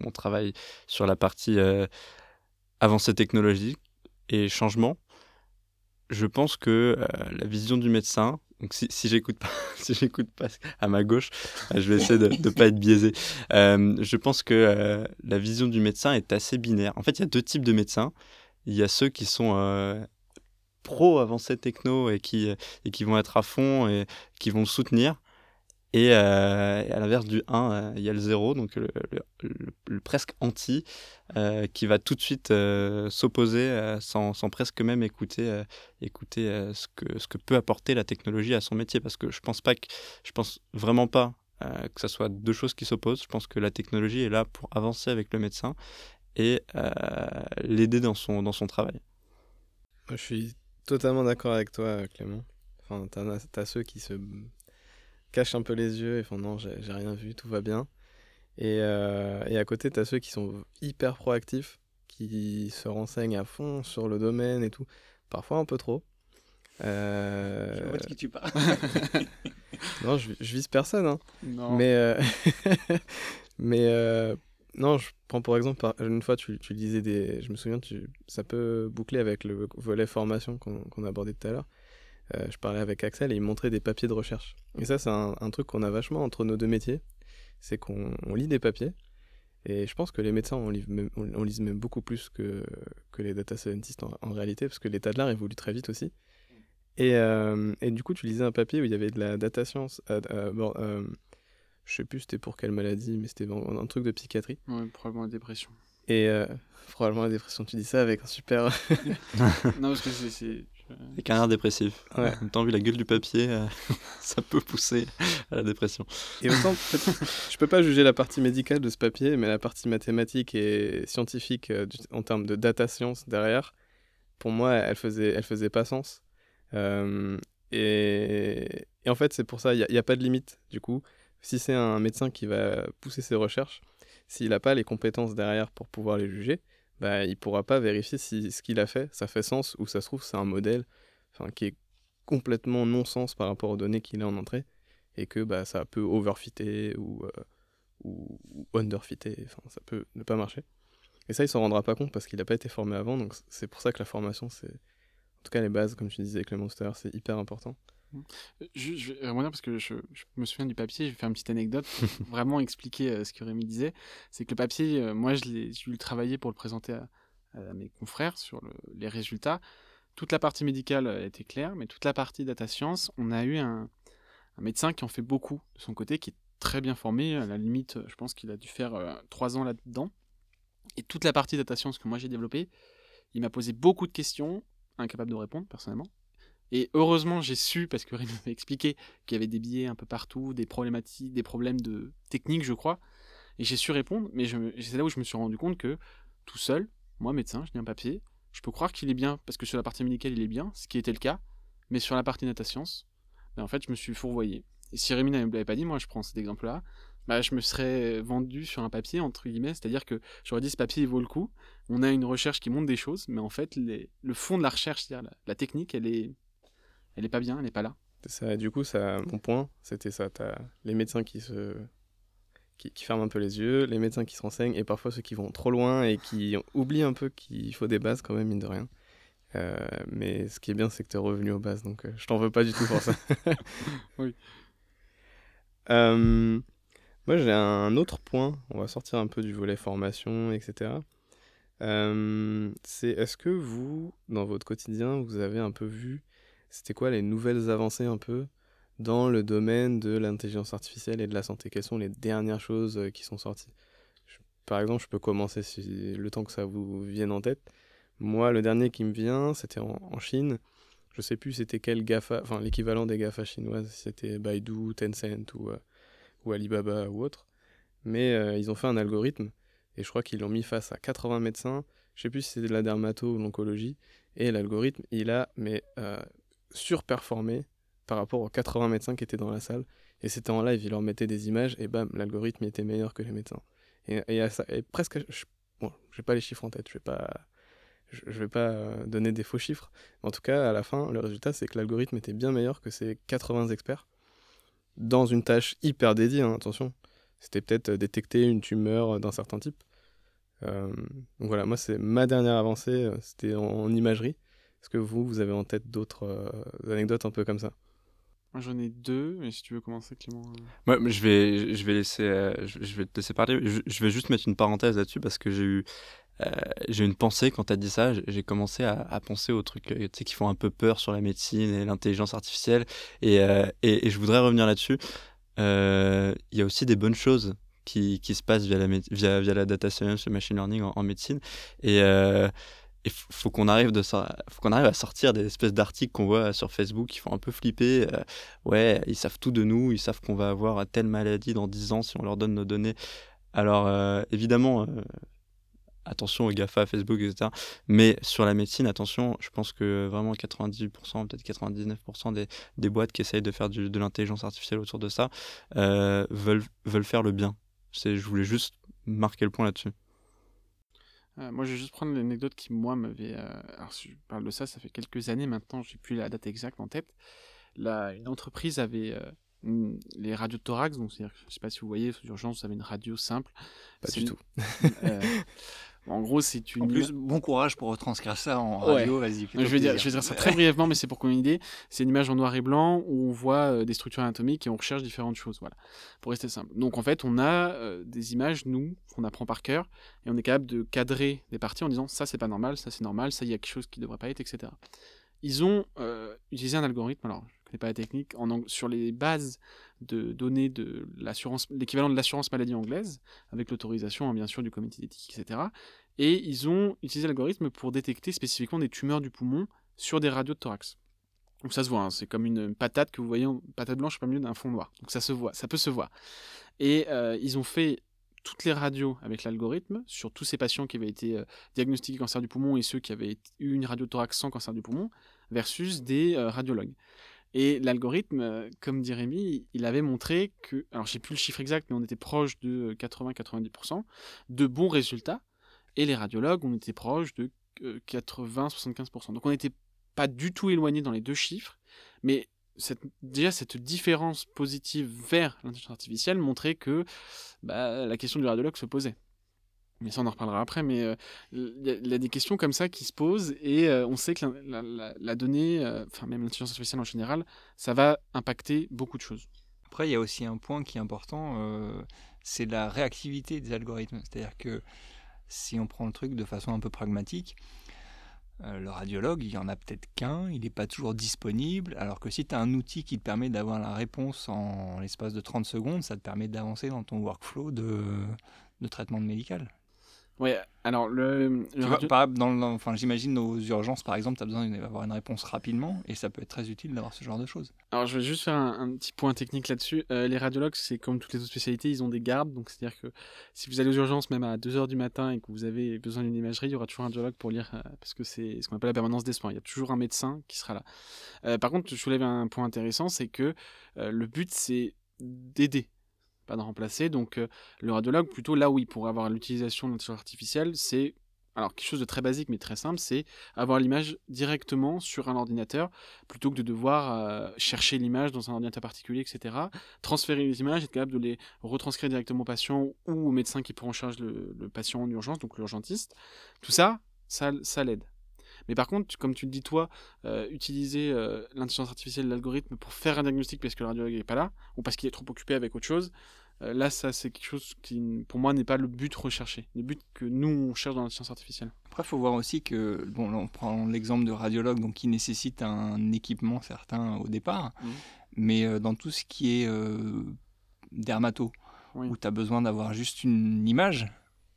mon, travail sur la partie avancée technologique et changement. Je pense que la vision du médecin, donc si, si j'écoute pas, <laughs> si pas à ma gauche, je vais essayer de ne pas être biaisé. Je pense que la vision du médecin est assez binaire. En fait, il y a deux types de médecins. Il y a ceux qui sont pro avancés techno et qui, et qui vont être à fond et qui vont soutenir. Et, euh, à l'inverse du 1, euh, il y a le 0, donc le, le, presque anti, euh, qui va tout de suite s'opposer sans, sans, presque même écouter, écouter ce, que, ce que peut apporter la technologie à son métier. Parce que je pense pas que, je pense vraiment pas que ce soit deux choses qui s'opposent. Je pense que la technologie est là pour avancer avec le médecin et l'aider dans son, dans son travail.
Je suis totalement d'accord avec toi, Clément. Enfin, tu as, ceux qui se cachent un peu les yeux et font non, j'ai rien vu, tout va bien. Et, euh, et à côté, tu as ceux qui sont hyper proactifs, qui se renseignent à fond sur le domaine et tout. Parfois un peu trop.
Euh... Je vois de qui tu parles. <laughs>
non, je, je, vise personne. Hein.
Non.
Mais, euh... <laughs> mais. Non, je prends pour exemple, une fois tu, tu disais des. Je me souviens, tu... ça peut boucler avec le volet formation qu'on a abordé tout à l'heure. Euh, je parlais avec Axel et il montrait des papiers de recherche. Et ça, c'est un, truc qu'on a vachement entre nos deux métiers, c'est qu'on lit des papiers. Et je pense que les médecins, on, lit même, on, lise même beaucoup plus que, que les data scientists en, réalité, parce que l'état de l'art évolue très vite aussi. Et, euh, et, du coup, tu lisais un papier où il y avait de la data science. Euh, je sais plus c'était pour quelle maladie, mais c'était un truc de psychiatrie.
Ouais, probablement la dépression.
Et <laughs> probablement la dépression, tu dis ça avec un super. <laughs> <laughs>
non, parce que c'est
les canards dépressifs. Ouais. En même temps, vu la gueule du papier, euh, ça peut pousser à la dépression.
Et autant, je peux pas juger la partie médicale de ce papier, mais la partie mathématique et scientifique euh, en termes de data science derrière, pour moi, elle faisait, elle faisait pas sens. Euh, et, et, en fait, c'est pour ça, il n'y a, a, pas de limite. Du coup, si c'est un médecin qui va pousser ses recherches, s'il n'a pas les compétences derrière pour pouvoir les juger, bah, il pourra pas vérifier si ce qu'il a fait, ça fait sens ou ça se trouve c'est un modèle qui est complètement non-sens par rapport aux données qu'il a en entrée et que bah, ça peut overfitter ou, euh, ou, underfitter, enfin, ça peut ne pas marcher. Et ça, il s'en rendra pas compte parce qu'il n'a pas été formé avant, donc c'est pour ça que la formation, c'est en tout cas les bases, comme tu disais Clément tout c'est hyper important.
Je, je vais revenir parce que je, me souviens du papier, je vais faire une petite anecdote pour <laughs> vraiment expliquer euh, ce que Rémi disait. C'est que le papier, euh, moi, je l'ai dû le travailler pour le présenter à, mes confrères sur les résultats. Toute la partie médicale euh, était claire, mais toute la partie data science, on a eu un, médecin qui en fait beaucoup de son côté, qui est très bien formé. À la limite, je pense qu'il a dû faire trois ans là-dedans. Et toute la partie data science que moi j'ai développée, il m'a posé beaucoup de questions, incapable de répondre personnellement. Et heureusement, j'ai su, parce que Rémi <laughs> m'a expliqué qu'il y avait des billets un peu partout, des problématiques, des problèmes de technique, je crois. Et j'ai su répondre, mais c'est là où je me suis rendu compte que tout seul, moi médecin, je lis un papier, je peux croire qu'il est bien, parce que sur la partie médicale, il est bien, ce qui était le cas, mais sur la partie data science, ben en fait, je me suis fourvoyé. Et si Rémi ne l'avait pas dit, moi je prends cet exemple-là, bah, je me serais vendu sur un papier, entre guillemets, c'est-à-dire que j'aurais dit ce papier il vaut le coup, on a une recherche qui montre des choses, mais en fait, le fond de la recherche, c'est-à-dire la technique, elle est elle est pas bien, elle n'est pas là.
Ça, du coup, ça, mon point, c'était ça. Tu as les médecins qui se qui, ferment un peu les yeux, les médecins qui se renseignent, et parfois ceux qui vont trop loin et qui oublient un peu qu'il faut des bases quand même, mine de rien. Euh, mais ce qui est bien, c'est que tu es revenu aux bases, donc euh, je t'en veux pas du tout pour ça. <laughs>
oui. <laughs>
Euh, moi, j'ai un autre point, on va sortir un peu du volet formation, etc. c'est est-ce que vous, dans votre quotidien, vous avez un peu vu c'était quoi les nouvelles avancées un peu dans le domaine de l'intelligence artificielle et de la santé? Quelles sont les dernières choses euh, qui sont sorties? Par exemple, je peux commencer si le temps que ça vous vienne en tête. Moi, le dernier qui me vient, c'était en, Chine. Je sais plus c'était quel GAFA, enfin l'équivalent des GAFA chinoises, c'était Baidu, Tencent ou, euh, ou Alibaba ou autre. Mais euh, ils ont fait un algorithme et je crois qu'ils l'ont mis face à 80 médecins. Je sais plus si c'était de la dermato ou l'oncologie. Et l'algorithme, il a mais surperformé par rapport aux 80 médecins qui étaient dans la salle. Et c'était en live, il leur mettait des images et bam, l'algorithme était meilleur que les médecins. Et, et, ça, et presque, je, bon, pas les chiffres en tête, je vais pas, je, vais pas euh, donner des faux chiffres. en tout cas, à la fin, le résultat, c'est que l'algorithme était bien meilleur que ces 80 experts dans une tâche hyper dédiée, hein, attention. C'était peut-être détecter une tumeur d'un certain type. Euh, donc voilà, moi, c'est ma dernière avancée, euh, c'était en imagerie. Est-ce que vous, vous avez en tête d'autres euh, anecdotes un peu comme ça?
Moi j'en ai deux, mais si tu veux commencer Clément. euh.
Ouais, mais je vais, je vais laisser, euh, je, je vais te laisser parler. Je, je vais juste mettre une parenthèse là-dessus parce que j'ai eu, euh, j'ai eu une pensée quand tu as dit ça. J'ai- commencé à, à penser aux trucs tu sais, qui font un peu peur sur la médecine et l'intelligence artificielle. Et, euh, et, et je voudrais revenir là-dessus. Euh, Il y a aussi des bonnes choses qui, qui se passent via la, via, via la data science, le machine learning en, en médecine. Et euh, il faut qu'on arrive, à sortir des espèces d'articles qu'on voit sur Facebook qui font un peu flipper. Euh, ouais, ils savent tout de nous, ils savent qu'on va avoir telle maladie dans 10 ans si on leur donne nos données. Alors, euh, évidemment, euh, attention aux GAFA, Facebook, etc. Mais sur la médecine, attention, je pense que vraiment 98%, peut-être 99% des, boîtes qui essayent de faire de l'intelligence artificielle autour de ça veulent, faire le bien. Je voulais juste marquer le point là-dessus.
Euh, moi, je vais juste prendre l'anecdote qui, moi, m'avait. euh, Alors, si je parle de ça, ça fait quelques années maintenant, j'ai plus la date exacte en tête. Là, une entreprise avait euh, les radios de thorax, donc c'est-à-dire, je sais pas si vous voyez, aux urgences, vous avez une radio simple.
Pas du
une-
tout. <laughs>
en gros, c'est une.
En plus, bon courage pour retranscrire ça en
Ouais.
radio, vas-y.
Je vais, dire, je vais dire ça très brièvement, mais c'est pour qu'on ait une idée. C'est une image en noir et blanc où on voit euh, des structures anatomiques et on recherche différentes choses. Voilà. Pour rester simple. Donc en fait, on a euh, des images, nous, qu'on apprend par cœur, et on est capable de cadrer des parties en disant ça c'est pas normal, ça c'est normal, ça il y a quelque chose qui devrait pas être, etc. Ils ont euh, utilisé un algorithme, alors connais pas la sur les bases de données de l'assurance, l'équivalent de l'assurance maladie anglaise, avec l'autorisation hein, bien sûr du comité d'éthique, etc. Et ils ont utilisé l'algorithme pour détecter spécifiquement des tumeurs du poumon sur des radios de thorax. Donc ça se voit, hein, c'est comme une patate que vous voyez, en patate blanche au milieu d'un fond noir. Donc ça se voit, ça peut se voir. Et euh, ils ont fait toutes les radios avec l'algorithme sur tous ces patients qui avaient été euh, diagnostiqués cancer du poumon et ceux qui avaient eu une radio thorax sans cancer du poumon versus des euh, radiologues. Et l'algorithme, euh, comme dit Rémi, il avait montré que, alors je sais plus le chiffre exact, mais on était proche de 80-90% de bons résultats. Et les radiologues, on était proche de euh, 80-75%. Donc on n'était pas du tout éloigné dans les deux chiffres, mais déjà cette différence positive vers l'intelligence artificielle montrait que bah, la question du radiologue se posait. Mais ça, on en reparlera après. Mais euh, il y, a- des questions comme ça qui se posent et euh, on sait que la, donnée, euh, enfin même l'intelligence artificielle en général, ça va impacter beaucoup de choses.
Après, il y a aussi un point qui est important, c'est la réactivité des algorithmes. C'est-à-dire que si on prend le truc de façon un peu pragmatique, le radiologue, il y en a peut-être qu'un, il n'est pas toujours disponible, alors que si tu as un outil qui te permet d'avoir la réponse en l'espace de 30 secondes, ça te permet d'avancer dans ton workflow de, de traitement médical.
Ouais, alors le, le
Tu vois,
radio-
dans enfin, j'imagine nos urgences, par exemple, tu as besoin d'avoir une réponse rapidement, et ça peut être très utile d'avoir ce genre de choses.
Alors, je vais juste faire un, un petit point technique là-dessus. Euh, les radiologues, c'est comme toutes les autres spécialités, ils ont des gardes. Donc, c'est-à-dire que si vous allez aux urgences, même à 2h du matin, et que vous avez besoin d'une imagerie, il y aura toujours un radiologue pour lire, euh, parce que c'est ce qu'on appelle la permanence des soins. Il y a toujours un médecin qui sera là. Euh, par contre, je soulève un point intéressant, c'est que le but, c'est d'aider, pas de remplacer. Donc, euh, le radiologue, plutôt là où il pourrait avoir l'utilisation de l'intelligence artificielle, c'est alors quelque chose de très basique mais très simple, c'est avoir l'image directement sur un ordinateur plutôt que de devoir euh, chercher l'image dans un ordinateur particulier, etc. Transférer les images, être capable de les retranscrire directement au patient ou au médecin qui prend en charge le, le patient en urgence, donc l'urgentiste. Tout ça, ça, ça l'aide. Mais par contre, comme tu le dis toi, euh, utiliser euh, l'intelligence artificielle, l'algorithme pour faire un diagnostic parce que le radiologue n'est pas là ou parce qu'il est trop occupé avec autre chose, euh, là, ça c'est quelque chose qui, pour moi, n'est pas le but recherché. Le but que nous on cherche dans l'intelligence artificielle.
Après, il faut voir aussi que, bon, là, on prend l'exemple de radiologue, donc qui nécessite un équipement certain au départ,
Mhm.
mais dans tout ce qui est dermato,
Oui.
où tu as besoin d'avoir juste une image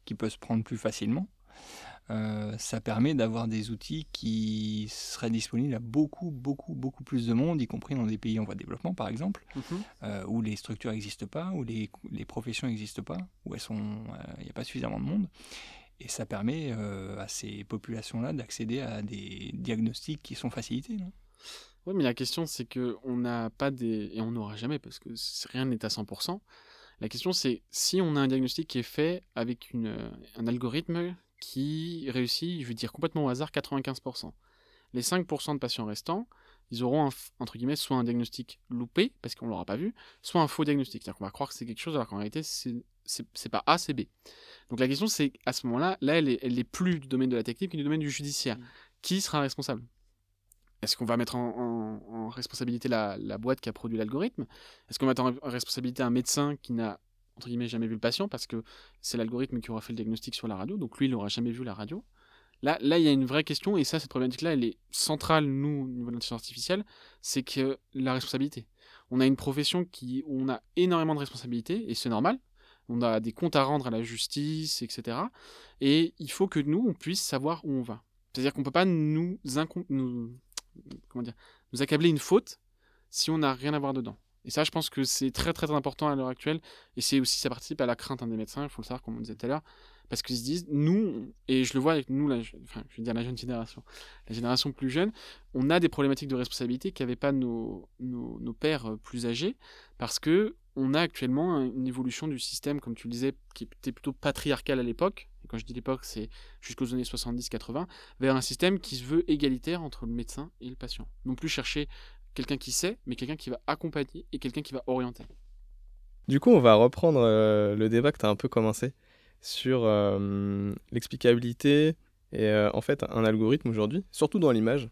qui peut se prendre plus facilement, euh, ça permet d'avoir des outils qui seraient disponibles à beaucoup, beaucoup, beaucoup plus de monde, y compris dans des pays en voie de développement, par exemple, euh, où les structures n'existent pas, où les, les professions n'existent pas, où euh, il n'y a pas suffisamment de monde. Et ça permet euh, à ces populations-là d'accéder à des diagnostics qui sont facilités. Non?
Oui, mais la question, c'est que on n'a pas des. Et on n'aura jamais, parce que rien n'est à 100%. La question, c'est si on a un diagnostic qui est fait avec une, euh, un algorithme qui réussit, je vais dire complètement au hasard, 95%. Les 5% de patients restants, ils auront, un entre guillemets, soit un diagnostic loupé, parce qu'on ne l'aura pas vu, soit un faux diagnostic. C'est-à-dire qu'on va croire que c'est quelque chose, alors qu'en réalité, c'est pas A, c'est B. Donc la question, c'est à ce moment-là, là, elle est, elle est plus du domaine de la technique, mais du domaine du judiciaire. Qui sera responsable? Est-ce qu'on va mettre en, responsabilité la, boîte qui a produit l'algorithme? Est-ce qu'on va mettre en responsabilité un médecin qui n'a entre guillemets jamais vu le patient parce que c'est l'algorithme qui aura fait le diagnostic sur la radio, donc lui il n'aura jamais vu la radio. Là, là, il y a une vraie question, et ça, cette problématique-là, elle est centrale, nous, au niveau de l'intelligence artificielle, c'est que la responsabilité. On a une profession qui, on a énormément de responsabilités, et c'est normal. On a des comptes à rendre à la justice, etc. Et il faut que nous, on puisse savoir où on va. C'est-à-dire qu'on ne peut pas nous, nous, comment dire, nous accabler une faute si on n'a rien à voir dedans. Et ça, je pense que c'est très très important à l'heure actuelle. Et c'est aussi, ça participe à la crainte des médecins, il faut le savoir, comme on disait tout à l'heure. Parce qu'ils se disent, nous, et je le vois avec nous, la, enfin, je veux dire la jeune génération, la génération plus jeune, on a des problématiques de responsabilité qu'avaient pas nos, nos, nos, pères euh, plus âgés. Parce que on a actuellement une évolution du système, comme tu le disais, qui était plutôt patriarcal à l'époque. Et quand je dis l'époque, c'est jusqu'aux années 70-80, vers un système qui se veut égalitaire entre le médecin et le patient. Non plus chercher quelqu'un qui sait, mais quelqu'un qui va accompagner et quelqu'un qui va orienter.
Du coup, on va reprendre euh, le débat que tu as un peu commencé sur euh, l'explicabilité et euh, en fait un algorithme aujourd'hui, surtout dans l'image.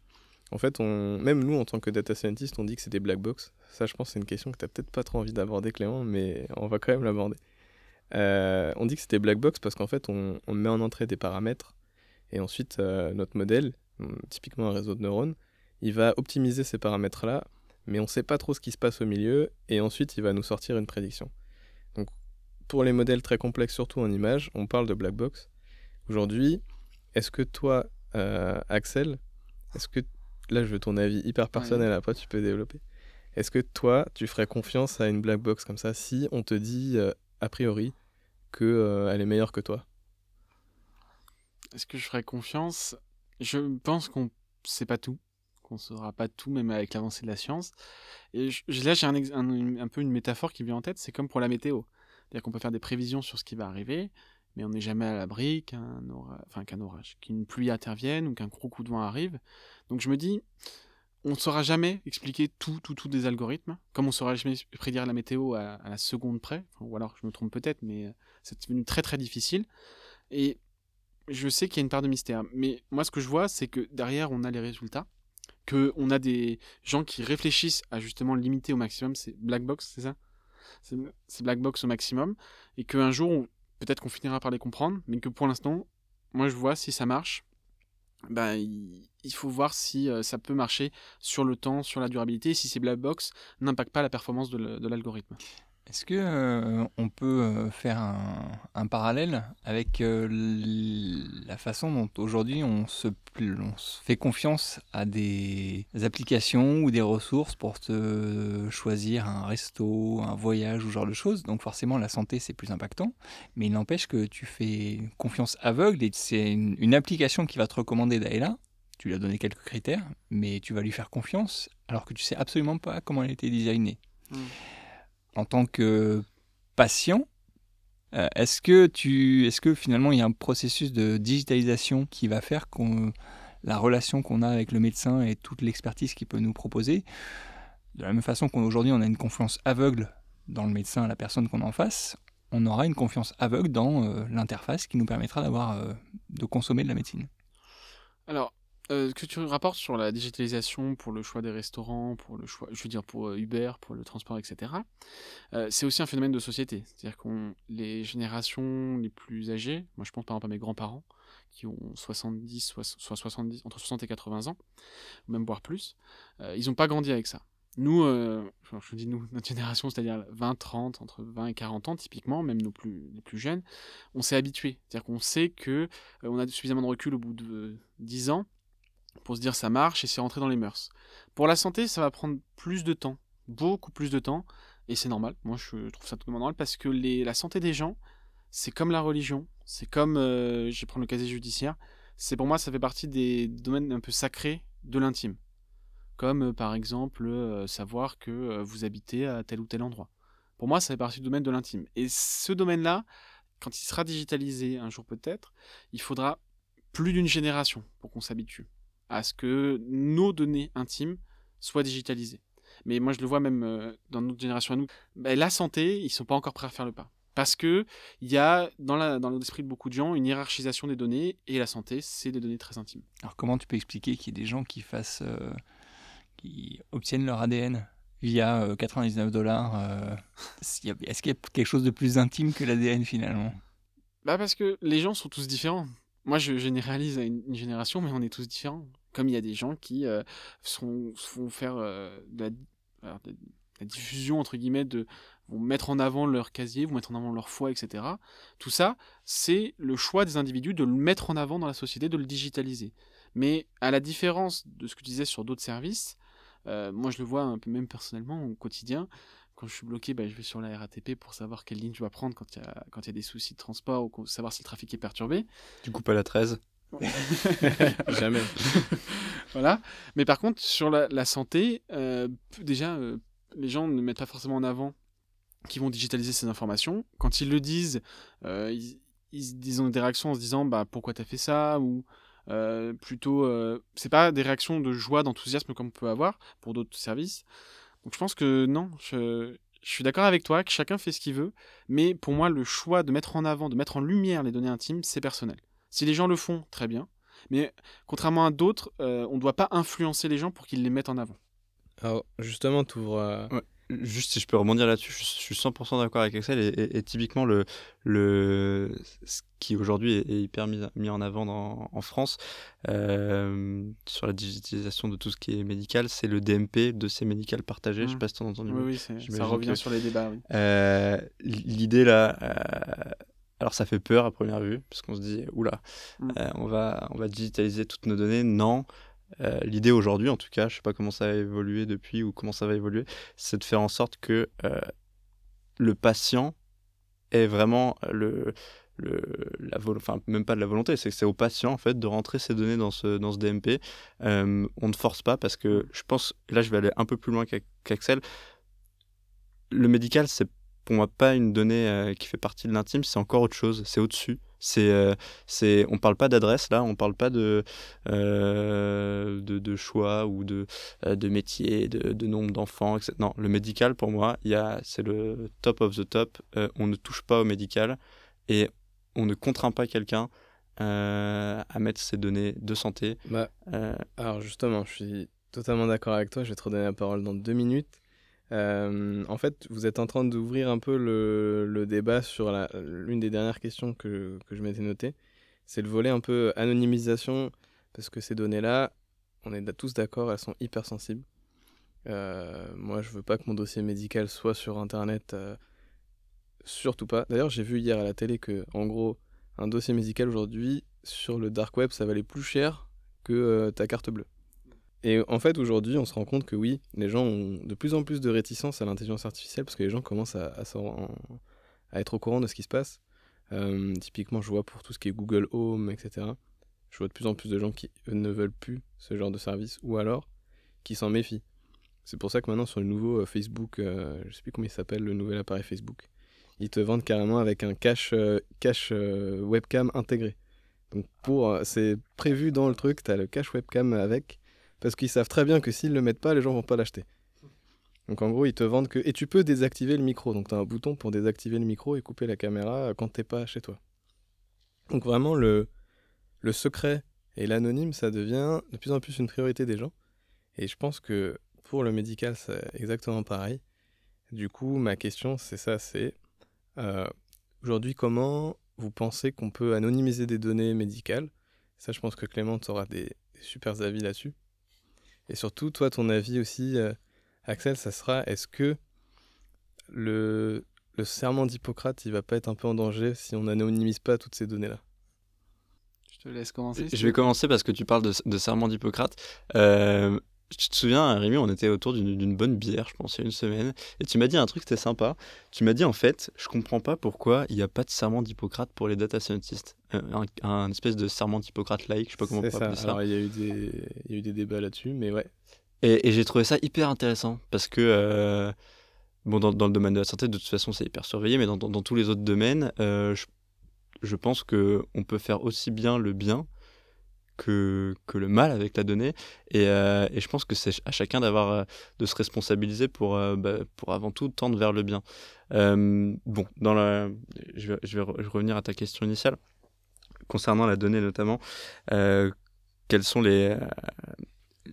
En fait, même nous, en tant que data scientist, on dit que c'est des black box. Ça, je pense, c'est une question que tu n'as peut-être pas trop envie d'aborder, Clément, mais on va quand même l'aborder. on dit que c'était black box parce qu'en fait, on, met en entrée des paramètres et ensuite notre modèle, typiquement un réseau de neurones, il va optimiser ces paramètres-là, mais on ne sait pas trop ce qui se passe au milieu, et ensuite il va nous sortir une prédiction. Donc pour les modèles très complexes, surtout en images, on parle de black box. Aujourd'hui, est-ce que toi, euh, Axel, est-ce que là je veux ton avis hyper personnel, après tu peux développer. Est-ce que toi, tu ferais confiance à une black box comme ça si on te dit euh, a priori qu'elle euh, est meilleure que toi?
Est-ce que je ferais confiance? Je pense qu'on sait pas tout qu'on saura pas tout, même avec l'avancée de la science. Et là, j'ai un, peu une métaphore qui vient en tête, c'est comme pour la météo. C'est-à-dire qu'on peut faire des prévisions sur ce qui va arriver, mais on n'est jamais à l'abri qu'un orage, enfin, qu'un orage, qu'une pluie intervienne ou qu'un gros coup de vent arrive. Donc je me dis, on ne saura jamais expliquer tout, tout, tout des algorithmes, comme on ne saura jamais prédire la météo à, la seconde près, ou alors je me trompe peut-être, mais euh, c'est devenu très très difficile. Et je sais qu'il y a une part de mystère, mais moi ce que je vois, c'est que derrière on a les résultats, qu'on a des gens qui réfléchissent à justement limiter au maximum, c'est black box, c'est ça? C'est black box au maximum, et qu'un jour, peut-être qu'on finira par les comprendre, mais que pour l'instant, moi je vois si ça marche, ben, il faut voir si euh, ça peut marcher sur le temps, sur la durabilité, si ces black box n'impactent pas la performance de l'algorithme.
Est-ce que euh, on peut euh, faire un, parallèle avec euh, la façon dont aujourd'hui on se, fait confiance à des applications ou des ressources pour te choisir un resto, un voyage ou ce genre de choses? Donc forcément la santé c'est plus impactant, mais il n'empêche que tu fais confiance aveugle et c'est une, application qui va te recommander d'aller là. Tu lui as donné quelques critères, mais tu vas lui faire confiance alors que tu sais absolument pas comment elle a été designée. Mmh en tant que patient, euh, est-ce que est-ce que finalement il y a un processus de digitalisation qui va faire qu'on la relation qu'on a avec le médecin et toute l'expertise qu'il peut nous proposer, de la même façon qu'aujourd'hui on a une confiance aveugle dans le médecin, la personne qu'on en face, on aura une confiance aveugle dans euh, l'interface qui nous permettra euh, de consommer de la médecine.
Euh, que tu rapportes sur la digitalisation pour le choix des restaurants, pour le choix, je veux dire pour euh, Uber, pour le transport, etc. Euh, c'est aussi un phénomène de société. C'est-à-dire qu'on les générations les plus âgées, moi je pense par exemple à mes grands-parents qui ont 70, soit, 70, entre 60 et 80 ans, même voire plus, ils n'ont pas grandi avec ça. Nous, je dis nous, notre génération, c'est-à-dire 20, 30, entre 20 et 40 ans typiquement, même nos plus jeunes, on s'est habitué. C'est-à-dire qu'on sait que on a suffisamment de recul au bout de 10 ans pour se dire ça marche et c'est rentré dans les mœurs. Pour la santé, ça va prendre plus de temps, beaucoup plus de temps, et c'est normal. Moi, je trouve ça totalement normal parce que la santé des gens, c'est comme la religion, c'est comme, euh, je vais prendre le casier judiciaire, c'est pour moi, ça fait partie des domaines un peu sacrés de l'intime. Comme euh, par exemple euh, savoir que vous habitez à tel ou tel endroit. Pour moi, ça fait partie du domaine de l'intime. Et ce domaine-là, quand il sera digitalisé un jour peut-être, il faudra plus d'une génération pour qu'on s'habitue à ce que nos données intimes soient digitalisées. Mais moi, je le vois même euh, dans notre génération à nous. Ben, la santé, ils sont pas encore prêts à faire le pas. Parce que il y a dans, la, dans l'esprit de beaucoup de gens une hiérarchisation des données et la santé, c'est des données très intimes.
Alors comment tu peux expliquer qu'il y ait des gens qui fassent euh, qui obtiennent leur ADN via 99 dollars. Est-ce qu'il y a quelque chose de plus intime que l'ADN finalement?
Bah parce que les gens sont tous différents. Moi, je généralise à une, génération, mais on est tous différents. Comme il y a des gens qui sont, font faire de la, diffusion, entre guillemets, de, vont mettre en avant leur casier, vont mettre en avant leur foi, etc. Tout ça, c'est le choix des individus de le mettre en avant dans la société, de le digitaliser. Mais à la différence de ce que tu disais sur d'autres services, euh, moi, je le vois un peu même personnellement au quotidien. Quand je suis bloqué, bah, je vais sur la RATP pour savoir quelle ligne je dois prendre quand il y y a des soucis de transport ou savoir si le trafic est perturbé.
Du coup, pas la 13 <laughs>
Jamais. <laughs>
voilà. Mais par contre, sur la, santé, euh, déjà, euh, les gens ne mettent pas forcément en avant qu'ils vont digitaliser ces informations. Quand ils le disent, ils, ils, ont des réactions en se disant bah, pourquoi tu as fait ça? Ou euh, plutôt, euh, c'est pas des réactions de joie, d'enthousiasme comme on peut avoir pour d'autres services. Donc je pense que non, je, suis d'accord avec toi, que chacun fait ce qu'il veut, mais pour moi, le choix de mettre en avant, de mettre en lumière les données intimes, c'est personnel. Si les gens le font, très bien. Mais contrairement à d'autres, euh, on ne doit pas influencer les gens pour qu'ils les mettent en avant.
Alors justement, tu ouvres
juste si je peux rebondir là-dessus, je, suis 100% d'accord avec Axel et, typiquement le, le, ce qui aujourd'hui est, hyper mis, mis, en avant dans, en France euh, sur la digitalisation de tout ce qui est médical, c'est le DMP, dossier médical partagé. Je ne sais mmh. pas si tu as entendu.
Oui, oui ça revient sur les débats. Oui.
Euh, L'idée là. Euh, alors ça fait peur à première vue, parce qu'on se dit, oula, mmh. on, va, on va digitaliser toutes nos données. Non, euh, l'idée aujourd'hui, en tout cas, je ne sais pas comment ça a évolué depuis ou comment ça va évoluer, c'est de faire en sorte que euh, le patient ait vraiment le, le, la enfin même pas de la volonté, c'est que c'est au patient en fait de rentrer ses données dans ce, dans ce DMP. Euh, on ne force pas parce que je pense, là je vais aller un peu plus loin qu'Axel, le médical c'est pour moi pas une donnée qui fait partie de l'intime, c'est encore autre chose, c'est au-dessus. C'est, euh, c'est, on parle pas d'adresse là, on parle pas de, euh, de, de, choix ou de, euh, de métier, de, de nombre d'enfants, etc. Non, le médical pour moi, il y a, c'est le top of the top. on ne touche pas au médical et on ne contraint pas quelqu'un à mettre ses données de santé.
Bah, alors justement, je suis totalement d'accord avec toi. Je vais te redonner la parole dans deux minutes. Euh, en fait, vous êtes en train d'ouvrir un peu le, débat sur l'une des dernières questions que, que je m'étais notée. C'est le volet un peu anonymisation, parce que ces données-là, on est tous d'accord, elles sont hyper sensibles. Euh, moi, je veux pas que mon dossier médical soit sur Internet, euh, surtout pas. D'ailleurs, j'ai vu hier à la télé que, en gros, un dossier médical aujourd'hui, sur le dark web, ça valait plus cher que ta carte bleue. Et en fait, aujourd'hui, on se rend compte que oui, les gens ont de plus en plus de réticence à l'intelligence artificielle parce que les gens commencent à, être au courant de ce qui se passe. Euh, typiquement, je vois pour tout ce qui est Google Home, etc. Je vois de plus en plus de gens qui ne veulent plus ce genre de service ou alors qui s'en méfient. C'est pour ça que maintenant, sur le nouveau euh, Facebook, euh, je sais plus comment il s'appelle, le nouvel appareil Facebook, ils te vendent carrément avec un cache, cache webcam intégré. Donc, pour, c'est prévu dans le truc, tu as le cache webcam avec parce qu'ils savent très bien que s'ils le mettent pas, les gens vont pas l'acheter. Donc en gros, ils te vendent que. Et tu peux désactiver le micro. Donc tu as un bouton pour désactiver le micro et couper la caméra quand t'es pas chez toi. Donc vraiment, le, le secret et l'anonyme, ça devient de plus en plus une priorité des gens. Et je pense que pour le médical, c'est exactement pareil. Du coup, ma question, c'est ça c'est euh, aujourd'hui, comment vous pensez qu'on peut anonymiser des données médicales? Ça, je pense que Clément aura des, des super avis là-dessus. Et surtout, toi, ton avis aussi, euh, Axel, ça sera est-ce que le, le serment d'Hippocrate, il va pas être un peu en danger si on n'anonymise pas toutes ces données-là?
Je te laisse commencer.
je vais commencer parce que tu parles de, de serment d'Hippocrate. Euh, tu te souviens, Rémi, on était autour d'une bonne bière, je pense, il y a une semaine, et tu m'as dit un truc, c'était sympa. Tu m'as dit, en fait, je comprends pas pourquoi il n'y a pas de serment d'Hippocrate pour les data scientists. Euh, un, espèce de serment d'Hippocrate-like, je sais pas comment on peut appeler ça.
Alors, il y, a eu des, il y a eu des débats là-dessus, mais ouais.
Et, j'ai trouvé ça hyper intéressant, parce que, euh, bon, dans, le domaine de la santé, de toute façon, c'est hyper surveillé, mais dans, dans, tous les autres domaines, euh, je, je pense qu'on peut faire aussi bien le bien que, que le mal avec la donnée. Et, euh, et je pense que c'est à chacun d'avoir euh, de se responsabiliser pour, euh, bah, pour avant tout tendre vers le bien. bon, dans la, je, vais, je vais revenir à ta question initiale concernant la donnée notamment. quels sont les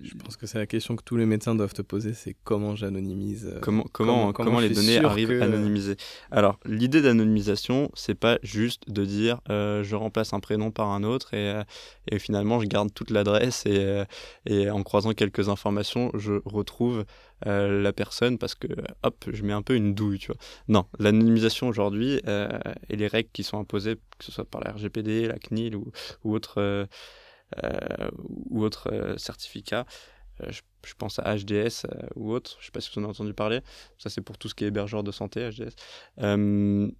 Je pense que c'est la question que tous les médecins doivent te poser, c'est comment j'anonymise. euh,
Comment, comment, comment, les données arrivent
que-
anonymisées Alors, l'idée d'anonymisation, c'est pas juste de dire euh, je remplace un prénom par un autre et, euh, et finalement je garde toute l'adresse et, euh, et en croisant quelques informations, je retrouve euh, la personne parce que hop, je mets un peu une douille, tu vois. Non, l'anonymisation aujourd'hui euh, et les règles qui sont imposées, que ce soit par la RGPD, la CNIL ou, ou autre, euh, euh, ou autre euh, certificat, euh, je, pense à HDS euh, ou autre, je sais pas si vous en avez entendu parler, ça c'est pour tout ce qui est hébergeur de santé, HDS, Euh,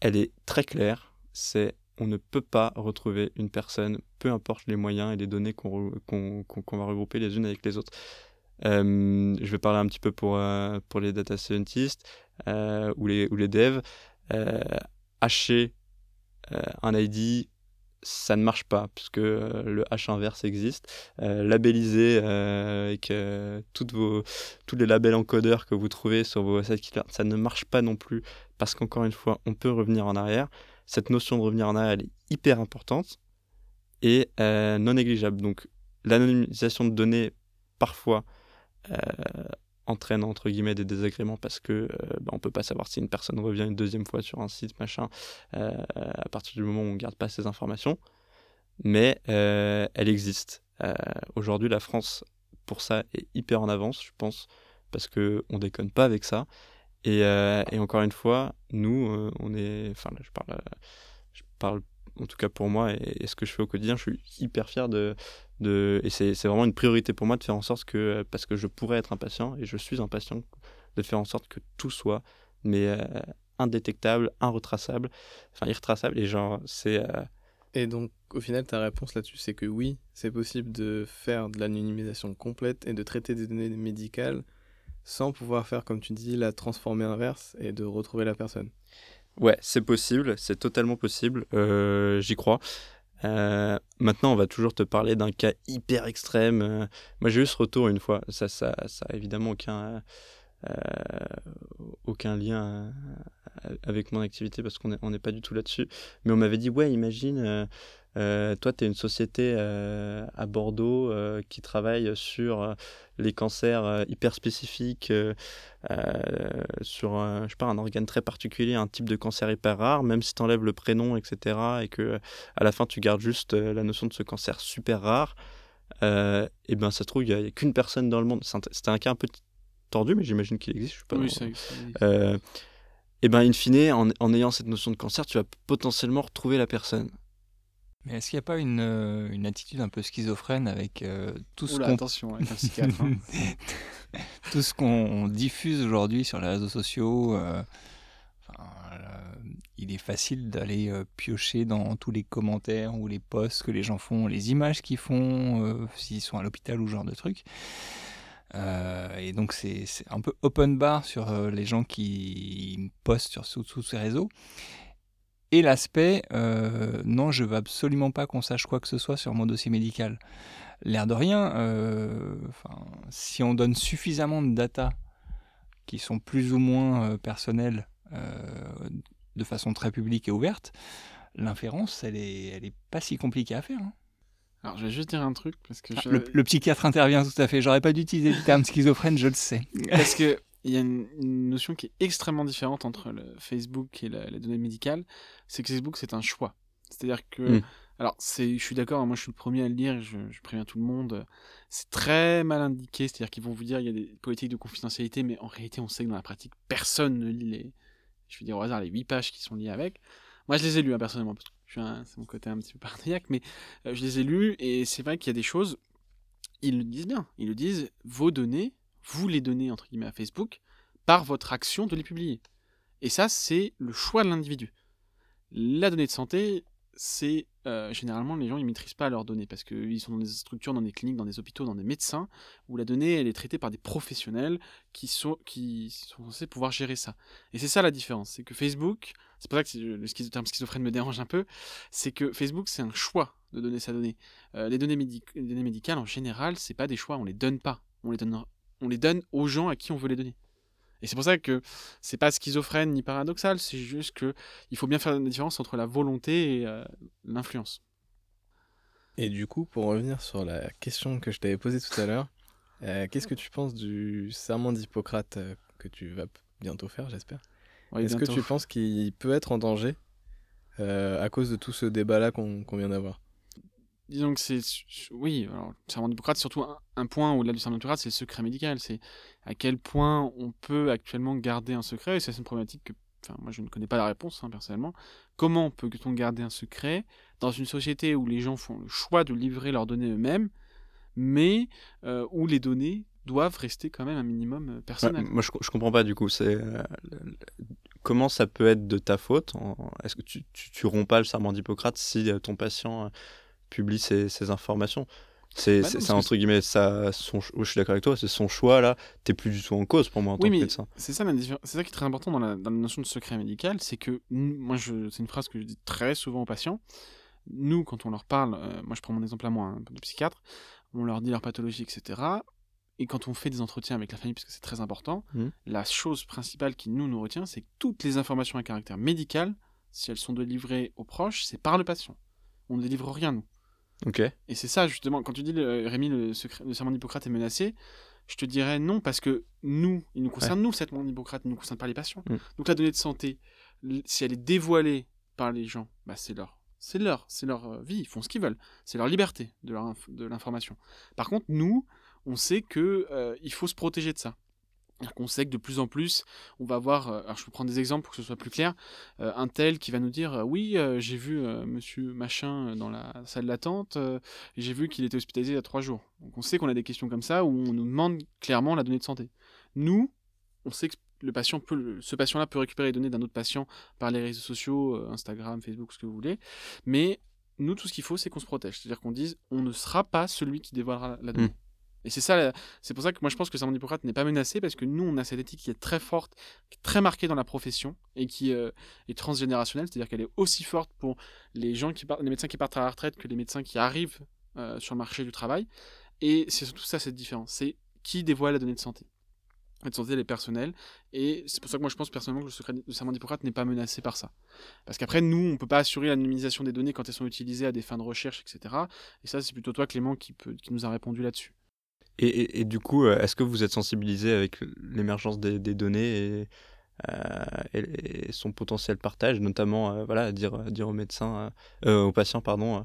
elle est très claire, c'est on ne peut pas retrouver une personne, peu importe les moyens et les données qu'on qu'on qu'on- qu'on va regrouper les unes avec les autres. Euh, je vais parler un petit peu pour, euh, pour les data scientists euh, ou, les, ou les devs. Euh, hacher euh, un ID, ça ne marche pas, puisque euh, le H inverse existe. Euh, labelliser euh, avec toutes vos, tous les labels encodeurs que vous trouvez sur vos killers, ça ne marche pas non plus, parce qu'encore une fois, on peut revenir en arrière. Cette notion de revenir en arrière, elle est hyper importante et euh, non négligeable. Donc, l'anonymisation de données, parfois, euh, entraîne entre guillemets des désagréments parce que euh, bah, on peut pas savoir si une personne revient une deuxième fois sur un site machin euh, à partir du moment où on garde pas ces informations. Mais euh, elle existe. Euh, aujourd'hui la France pour ça est hyper en avance je pense parce que on déconne pas avec ça. Et, encore une fois nous on est enfin je parle je parle en tout cas pour moi et, ce que je fais au quotidien je suis hyper fier de de, et c'est vraiment une priorité pour moi de faire en sorte que, parce que je pourrais être impatient, et je suis impatient, de faire en sorte que tout soit mais euh, indétectable, irretraçable, enfin irretraçable, et genre, c'est... euh,
Et donc, au final, ta réponse là-dessus, c'est que oui, c'est possible de faire de l'anonymisation complète et de traiter des données médicales sans pouvoir faire, comme tu dis, la transformer inverse et de retrouver la personne.
Ouais, c'est possible, c'est totalement possible, euh, j'y crois. Euh, maintenant, on va toujours te parler d'un cas hyper extrême. Euh, moi, j'ai eu ce retour une fois. Ça, ça, ça évidemment aucun, aucun lien avec mon activité parce qu'on n'est on n'est pas du tout là-dessus. Mais on m'avait dit, ouais, imagine, euh, toi, tu es une société euh, à Bordeaux euh, qui travaille sur les cancers hyper spécifiques, sur un, je sais pas, un organe très particulier, un type de cancer hyper rare, même si tu enlèves le prénom, etc., et que à la fin tu gardes juste la notion de ce cancer super rare, et ben ça se trouve, il n'y a, qu'une personne dans le monde. Un- C'était un cas un peu tordu, mais j'imagine qu'il existe. Je suis pas
Oui, ça,
euh, et ben in fine, en, en ayant cette notion de cancer, tu vas potentiellement retrouver la personne.
Mais est-ce qu'il n'y a pas une, euh, une attitude un peu schizophrène avec euh, tout ce qu'on
hein. <laughs>
tout ce qu'on diffuse aujourd'hui sur les réseaux sociaux, euh, enfin, il est facile d'aller piocher dans tous les commentaires ou les posts que les gens font, les images qu'ils font, s'ils sont à l'hôpital ou ce genre de trucs. Et donc c'est un peu open bar sur les gens qui postent sur tous ces réseaux. Et l'aspect, euh, non, je veux absolument pas qu'on sache quoi que ce soit sur mon dossier médical. L'air de rien, euh, enfin, si on donne suffisamment de data qui sont plus ou moins euh, personnelles de façon très publique et ouverte, l'inférence, elle est, elle est pas si compliquée à faire. hein.
Alors, je vais juste dire un truc, parce que
Ah,
je-
le, le psychiatre intervient tout à fait. J'aurais pas dû utiliser le terme schizophrène, je le sais.
Parce que il y a une, une notion qui est extrêmement différente entre le Facebook et la- les données médicales, c'est que Facebook c'est un choix. C'est-à-dire que,
Mm.
alors c'est, je suis d'accord, hein, moi je suis le premier à le dire, je, je préviens tout le monde, c'est très mal indiqué, c'est-à-dire qu'ils vont vous dire il y a des politiques de confidentialité, mais en réalité on sait que dans la pratique personne ne lit les, je vais dire au hasard les 8 pages qui sont liées avec. Moi je les ai lus hein, personnellement, c'est mon côté un petit peu <laughs> paranoïaque, mais euh, je les ai lus et c'est vrai qu'il y a des choses, ils le disent bien, ils le disent, vos données vous les donnez entre guillemets à Facebook par votre action de les publier. Et ça, c'est le choix de l'individu. La donnée de santé, c'est euh, généralement les gens ils maîtrisent pas leurs données parce qu'ils sont dans des structures, dans des cliniques, dans des hôpitaux, dans des médecins où la donnée elle est traitée par des professionnels qui sont qui sont censés pouvoir gérer ça. Et c'est ça la différence, c'est que Facebook, c'est pour ça que le terme schizophrène me dérange un peu, c'est que Facebook c'est un choix de donner sa donnée. Euh, les données, les données médicales en général, c'est pas des choix, on les donne pas, on les donne on les donne aux gens à qui on veut les donner. Et c'est pour ça que c'est pas schizophrène ni paradoxal, c'est juste que il faut bien faire la différence entre la volonté et euh, l'influence.
Et du coup, pour revenir sur la question que je t'avais posée tout à l'heure, Euh, Qu'est-ce que tu penses du serment d'Hippocrate euh, que tu vas bientôt faire, j'espère?
Ouais,
Est-ce que tu penses qu'il peut être en danger à cause de tout ce débat-là qu'on qu'on vient d'avoir?
Disons que c'est. Oui, alors, le serment d'Hippocrate, surtout un, un point au-delà du serment d'Hippocrate, c'est le secret médical. C'est à quel point on peut actuellement garder un secret. Et c'est une problématique que. Enfin, moi, je ne connais pas la réponse, hein, personnellement. Comment peut-on garder un secret dans une société où les gens font le choix de livrer leurs données eux-mêmes, mais euh, où les données doivent rester quand même un minimum euh,
Ouais,
personnel
moi, je, je comprends pas du coup. C'est euh, comment ça peut être de ta faute Est-ce que tu, tu, tu romps pas le serment d'Hippocrate si ton patient publie ses, ses informations C'est
Bah
entre guillemets ça. Son, je suis d'accord avec toi. C'est son choix là. T'es plus du tout en cause pour moi en
Oui,
tant que médecin.
c'est ça, c'est ça qui est très important dans la, dans la notion de secret médical, c'est que moi, c'est une phrase que je dis très souvent aux patients. Nous, quand on leur parle, euh, moi je prends mon exemple à moi, hein, de psychiatre, on leur dit leur pathologie, etc. Et quand on fait des entretiens avec la famille, parce que c'est très important,
Mhm.
la chose principale qui nous nous retient, c'est que toutes les informations à caractère médical, si elles sont délivrées aux proches, c'est par le patient. On ne délivre rien, nous. Et c'est ça, justement, quand tu dis, le- Rémi, le, secret, le serment d'Hippocrate est menacé, je te dirais non, parce que nous, il nous concerne, nous, le serment d'Hippocrate, il ne nous concerne pas les patients.
Mm.
Donc la donnée de santé, si elle est dévoilée par les gens, bah, c'est leur, c'est leur, c'est leur euh, vie, ils font ce qu'ils veulent, c'est leur liberté de, leur de l'information. Par contre, nous, on sait que euh, il faut se protéger de ça. C'est-à-dire qu'on sait que de plus en plus, on va voir, euh, alors je peux prendre des exemples pour que ce soit plus clair, euh, un tel qui va nous dire, euh, oui, euh, j'ai vu monsieur machin dans la salle d'attente, j'ai vu qu'il était hospitalisé il y a trois jours. Donc on sait qu'on a des questions comme ça où on nous demande clairement la donnée de santé. Nous, on sait que le patient peut, ce patient-là peut récupérer les données d'un autre patient par les réseaux sociaux, Instagram, Facebook, ce que vous voulez, mais nous, tout ce qu'il faut, c'est qu'on se protège. C'est-à-dire qu'on dise, on ne sera pas celui qui dévoilera la donnée. Et c'est ça, c'est pour ça que moi je pense que le serment d'Hippocrate n'est pas menacé parce que nous on a cette éthique qui est très forte, très marquée dans la profession et qui euh, est transgénérationnelle, c'est-à-dire qu'elle est aussi forte pour les gens qui partent, les médecins qui partent à la retraite que les médecins qui arrivent euh, sur le marché du travail. Et c'est surtout ça cette différence, c'est qui dévoile la donnée de santé. La de santé elle est personnelle et c'est pour ça que moi je pense personnellement que le, secret, le serment d'Hippocrate n'est pas menacé par ça. Parce qu'après nous on peut pas assurer l'anonymisation des données quand elles sont utilisées à des fins de recherche, etc. Et ça c'est plutôt toi Clément qui, qui nous a répondu là-dessus.
Et, et- et du coup, euh, est-ce que vous êtes sensibilisé avec l'émergence des, des données et, euh, et- son potentiel partage, notamment euh, voilà, dire, dire aux médecins, euh, aux patients, pardon,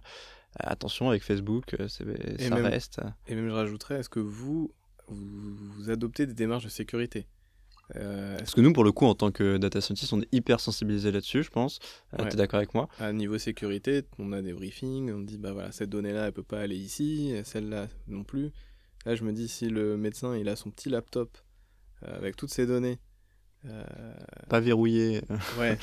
attention avec Facebook, ça
même-
reste.
Et même je rajouterais, est-ce que vous, vous, vous adoptez des démarches de sécurité?
Parce que nous, pour le coup, en tant que data scientist, on est hyper sensibilisé là-dessus, je pense.
Ouais.
T'es d'accord avec moi?
Qu'à niveau sécurité, on a des briefings, on dit bah voilà, cette donnée-là, elle peut pas aller ici, celle-là non plus. Là, je me dis si le médecin, il a son petit laptop euh, avec toutes ces données. euh,
Pas verrouillé. <laughs>
ouais,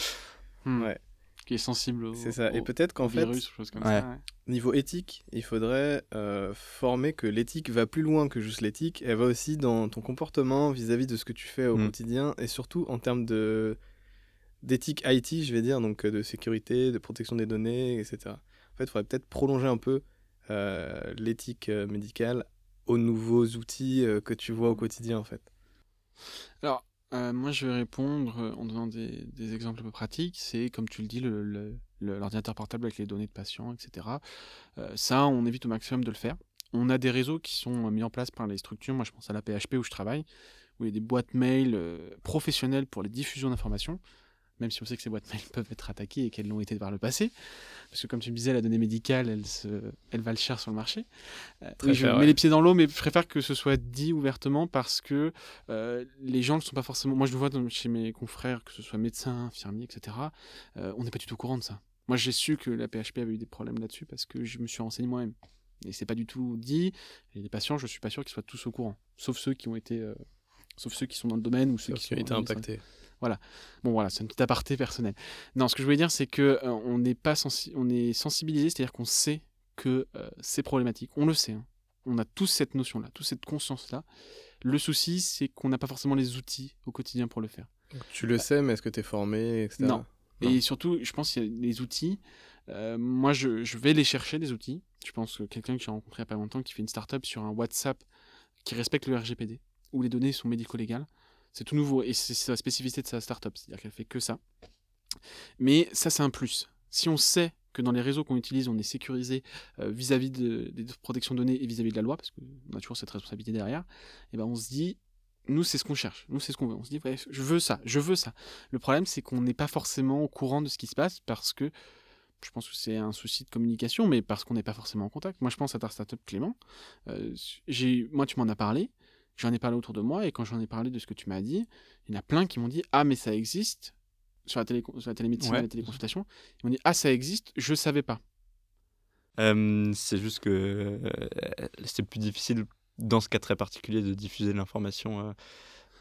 Hmm.
Ouais.
Qui est sensible au,
c'est ça. Et peut-être qu'en fait,
virus, choses comme
Ouais.
ça. ouais.
niveau éthique, il faudrait euh, former que l'éthique va plus loin que juste l'éthique. Elle va aussi dans ton comportement vis-à-vis de ce que tu fais au
Mm.
quotidien et surtout en termes de d'éthique IT, je vais dire, donc de sécurité, de protection des données, etc. En fait, il faudrait peut-être prolonger un peu euh, l'éthique médicale aux nouveaux outils euh, que tu vois au quotidien, en fait.
Alors, euh, moi, je vais répondre euh, en donnant des, exemples un peu pratiques. C'est, comme tu le dis, l'ordinateur portable avec les données de patients, etc. Ça, on évite au maximum de le faire. On a des réseaux qui sont mis en place par les structures. Moi, je pense à la PHP où je travaille, où il y a des boîtes mail professionnelles pour les diffusions d'informations, même si on sait que ces boîtes mail <laughs> peuvent être attaquées et qu'elles l'ont été par le passé. Parce que, comme tu me disais, la donnée médicale, elle, se, elle valent cher sur le marché. Euh, oui, je
cher,
mets
ouais.
les pieds dans l'eau, mais je préfère que ce soit dit ouvertement parce que euh, les gens ne sont pas forcément. Moi, je le vois dans- chez mes confrères, que ce soit médecins, infirmiers, etc. euh, on n'est pas du tout au courant de ça. Moi, j'ai su que la PHP avait eu des problèmes là-dessus parce que je me suis renseigné moi-même. Et c'est pas du tout dit. Et les patients, je suis pas sûr qu'ils soient tous au courant, sauf ceux qui ont été, sauf ceux qui sont dans le domaine ou ceux qui
qui ont été impactés.
Bon voilà, c'est un petit aparté personnel. Non, ce que je voulais dire, c'est que euh, on n'est pas sensi- on est sensibilisé, c'est-à-dire qu'on sait que euh, c'est problématique. On le sait. hein. On a tous cette notion-là, toute cette conscience-là. Le souci, c'est qu'on n'a pas forcément les outils au quotidien pour le faire.
Tu le sais, mais est-ce que tu es formé, etc.
Non.
Non.
Et surtout, je pense qu'il y a les outils. euh, moi, je, je vais les chercher, les outils. Je pense que quelqu'un que j'ai rencontré il n'y a pas longtemps qui fait une startup sur un WhatsApp qui respecte le RGPD, où les données sont médico-légales. C'est tout nouveau et c'est la spécificité de sa startup, c'est-à-dire qu'elle fait que ça. Mais ça, c'est un plus. Si on sait que dans les réseaux qu'on utilise, on est sécurisé euh, vis-à-vis de, des protections de données et vis-à-vis de la loi, parce qu'on a toujours cette responsabilité derrière, et ben on se dit, nous, c'est ce qu'on cherche, nous, c'est ce qu'on veut. On se dit, ouais, je veux ça, je veux ça. Le problème, c'est qu'on n'est pas forcément au courant de ce qui se passe parce que je pense que c'est un souci de communication, mais parce qu'on n'est pas forcément en contact. Moi, je pense à ta startup Clément. Euh, moi, tu m'en as parlé, j'en ai parlé autour de moi, et quand j'en ai parlé de ce que tu m'as dit, il y en a plein qui m'ont dit Ah, mais ça existe sur la, télé, sur la télémédecine, la téléconsultation. Ils m'ont dit Ah, ça existe, je ne savais pas.
Euh, c'est juste que euh, c'est plus difficile dans ce cas très particulier de diffuser l'information.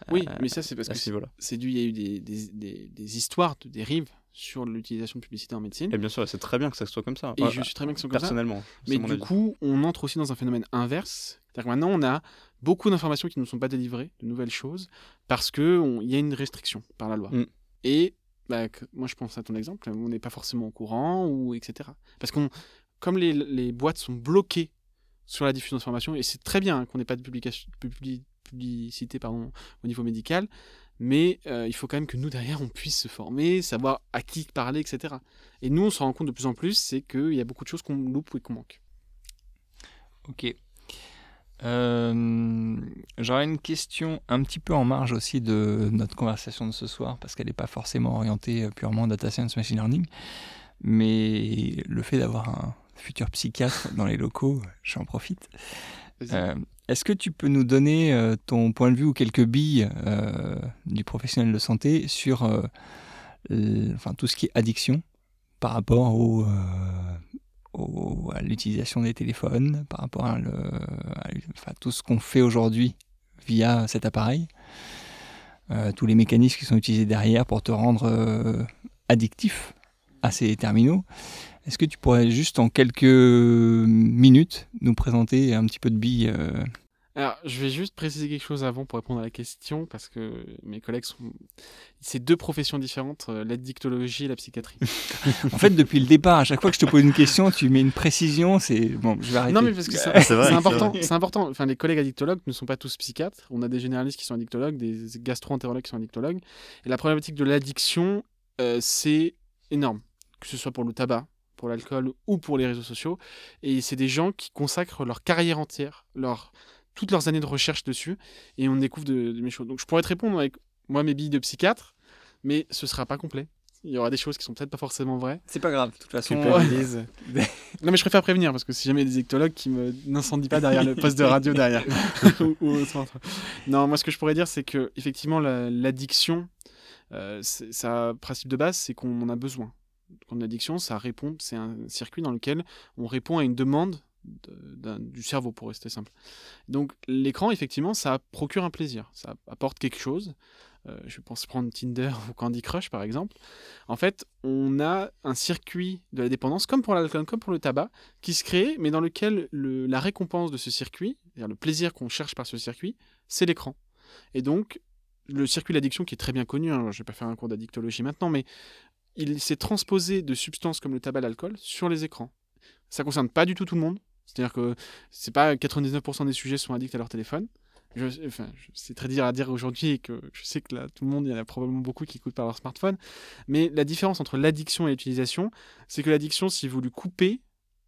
oui, mais ça c'est parce que c'est dû, il y a eu des, des, des, des histoires de dérives sur l'utilisation de publicité en médecine.
Et bien sûr, c'est très bien que ça soit comme ça.
Et je suis très bien que ça soit comme
ça. Personnellement.
Mais du coup, on entre aussi dans un phénomène inverse. C'est-à-dire que maintenant, on a beaucoup d'informations qui ne nous sont pas délivrées, de nouvelles choses, parce qu'il y a une restriction par la loi. Mm. Et bah, moi, je pense à ton exemple, on n'est pas forcément au courant, ou etc. Parce qu'on, comme les, les, boîtes sont bloquées sur la diffusion d'informations, et c'est très bien qu'on n'ait pas de publicité pardon, au niveau médical, mais euh, il faut quand même que nous, derrière, on puisse se former, savoir à qui parler, etc. Et nous, on se rend compte de plus en plus, c'est qu'il y a beaucoup de choses qu'on loupe et qu'on manque.
Ok. Euh, j'aurais une question un petit peu en marge aussi de notre conversation de ce soir, parce qu'elle n'est pas forcément orientée euh, purement data science, machine learning, mais le fait d'avoir un futur psychiatre dans les locaux, j'en profite. Est-ce que tu peux nous donner euh, ton point de vue ou quelques billes euh, du professionnel de santé sur euh, enfin, tout ce qui est addiction par rapport au, à l'utilisation des téléphones, par rapport à, tout ce qu'on fait aujourd'hui via cet appareil, tous les mécanismes qui sont utilisés derrière pour te rendre addictif à ces terminaux? Est-ce que tu pourrais juste en quelques minutes nous présenter un petit peu de billes euh?
Alors, je vais juste préciser quelque chose avant pour répondre à la question, parce que mes collègues sont. C'est deux professions différentes, euh, l'addictologie et la psychiatrie. <laughs>
en fait, depuis le départ, à chaque fois que je te pose une question, tu mets une précision, c'est. Bon, je vais arrêter.
Non, mais parce que c'est important. C'est important. Enfin, les collègues addictologues ne sont pas tous psychiatres. On a des généralistes qui sont addictologues, des gastro-entérologues qui sont addictologues. Et la problématique de l'addiction, euh, c'est énorme. Que ce soit pour le tabac, pour l'alcool ou pour les réseaux sociaux. Et c'est des gens qui consacrent leur carrière entière, leur, toutes leurs années de recherche dessus, et on découvre de, mes choses. Donc je pourrais te répondre avec moi mes billes de psychiatre, mais ce sera pas complet. Il y aura des choses qui sont peut-être pas forcément vraies.
C'est pas grave, de toute façon. <laughs>
non, mais je préfère prévenir parce que si jamais il y a des éctologues qui me n'incendient pas derrière le <laughs> poste de radio derrière. <laughs> non, moi ce que je pourrais dire, c'est que effectivement l'addiction, euh, sa principe de base, c'est qu'on en a besoin quand addiction, ça répond, c'est un circuit dans lequel on répond à une demande du cerveau, pour rester simple. Donc l'écran, effectivement, ça procure un plaisir, ça apporte quelque chose. Euh, je pense prendre Tinder <laughs> ou Candy Crush, par exemple. En fait, on a un circuit de la dépendance, comme pour l'alcool, comme pour le tabac, qui se crée, mais dans lequel la récompense de ce circuit, c'est-à-dire le plaisir qu'on cherche par ce circuit, c'est l'écran. Et donc, le circuit d'addiction qui est très bien connu, hein, je ne vais pas faire un cours d'addictologie maintenant, mais il s'est transposé de substances comme le tabac, l'alcool sur les écrans. Ça concerne pas du tout tout le monde. C'est-à-dire que c'est pas 99% des sujets sont addicts à leur téléphone. c'est très dur à dire aujourd'hui et que je sais que là, tout le monde, il y en a probablement beaucoup qui écoutent par leur smartphone. Mais la différence entre l'addiction et l'utilisation, c'est que l'addiction, si vous lui coupez,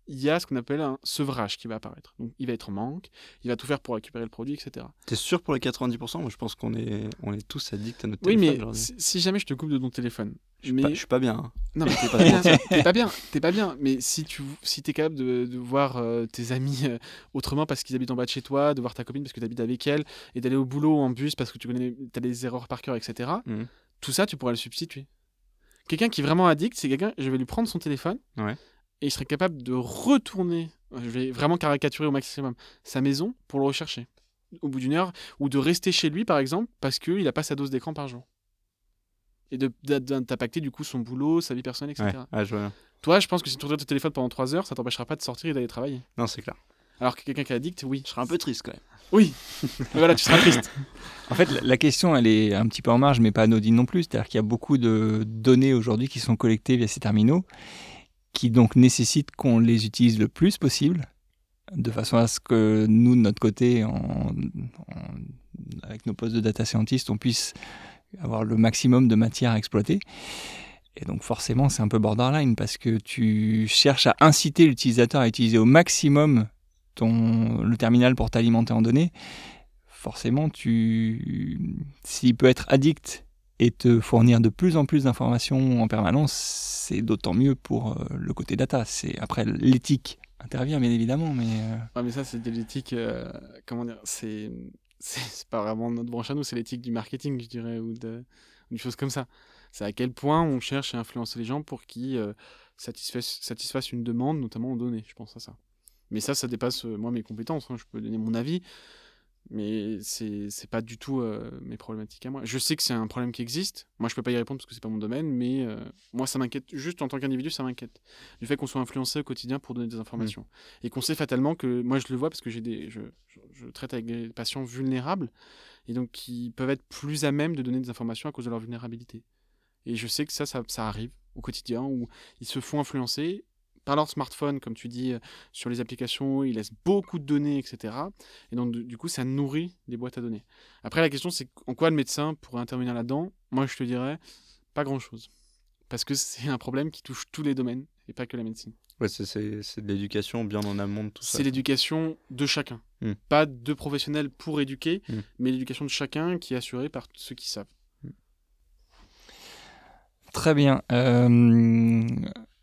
il y a ce qu'on appelle un sevrage qui va apparaître. Donc, il va être en manque, il va tout faire pour récupérer le produit, etc.
T'es sûr pour les 90% Moi, je pense qu'on est, on est tous addicts à notre
téléphone. Oui, mais si, jamais je te coupe de ton téléphone.
Je, mais... suis pas bien. Hein.
Non, mais t'es <laughs> pas pas bien. T'es pas bien. Mais si tu si es capable de, de voir euh, tes amis euh, autrement parce qu'ils habitent en bas de chez toi, de voir ta copine parce que tu habites avec elle, et d'aller au boulot en bus parce que tu connais as des erreurs par cœur, etc. Mmh. Tout ça, tu pourrais le substituer. Quelqu'un qui est vraiment addict, c'est quelqu'un, je vais lui prendre son téléphone.
Ouais
et il serait capable de retourner, je vais vraiment caricaturer au maximum, sa maison pour le rechercher au bout d'une heure, ou de rester chez lui par exemple parce qu'il n'a pas sa dose d'écran par jour. Et de, d'impacter du coup son boulot, sa vie personnelle, etc. Toi, je pense que si tu regardes ton téléphone pendant 3 heures, ça t'empêchera pas de sortir et d'aller travailler.
Non, c'est clair.
Alors que quelqu'un qui est addict, oui.
Je serais un peu triste quand même.
Oui, <laughs> voilà, tu seras triste.
En fait, la question, elle est un petit peu en marge, mais pas anodine non plus. C'est-à-dire qu'il y a beaucoup de données aujourd'hui qui sont collectées via ces terminaux qui donc nécessite qu'on les utilise le plus possible, de façon à ce que nous, de notre côté, avec nos postes de data scientist, on puisse avoir le maximum de matière à exploiter. Et donc forcément, c'est un peu borderline parce que tu cherches à inciter l'utilisateur à utiliser au maximum ton, le terminal pour t'alimenter en données. Forcément, tu, s'il peut être addict et te fournir de plus en plus d'informations en permanence, c'est d'autant mieux pour euh, le côté data. C'est après l'éthique intervient bien évidemment, mais.
Ouais, mais ça, c'est de l'éthique. euh, comment dire C'est c'est pas vraiment notre branche à nous, c'est l'éthique du marketing, je dirais, ou de, choses comme ça. C'est à quel point on cherche à influencer les gens pour qu'ils euh, satisfassent, satisfassent une demande, notamment en données. Je pense à ça. Mais ça, ça dépasse euh, moi mes compétences. hein. Je peux donner mon avis, mais c'est c'est pas du tout euh, mes problématiques à moi. Je sais que c'est un problème qui existe. Moi, je peux pas y répondre parce que c'est pas mon domaine, mais euh, moi, ça m'inquiète. Juste en tant qu'individu, ça m'inquiète. Du fait qu'on soit influencé au quotidien pour donner des informations. Et qu'on sait fatalement que, moi, je le vois parce que j'ai des, je, je- je traite avec des patients vulnérables et donc qui peuvent être plus à même de donner des informations à cause de leur vulnérabilité. Et je sais que ça, ça, ça arrive au quotidien où ils se font influencer par leur smartphone, comme tu dis, euh, sur les applications, ils laissent beaucoup de données, etc. Et donc, du coup, ça nourrit les boîtes à données. Après, la question, c'est en quoi le médecin pourrait intervenir là-dedans? Moi, je te dirais, pas grand-chose. Parce que c'est un problème qui touche tous les domaines, et pas que la médecine.
Ouais, c'est- c'est c'est de l'éducation bien en amont de tout ça.
C'est l'éducation de chacun.
Hmm.
Pas de professionnels pour éduquer,
Hmm.
mais l'éducation de chacun qui est assurée par ceux qui savent.
Très bien. Euh,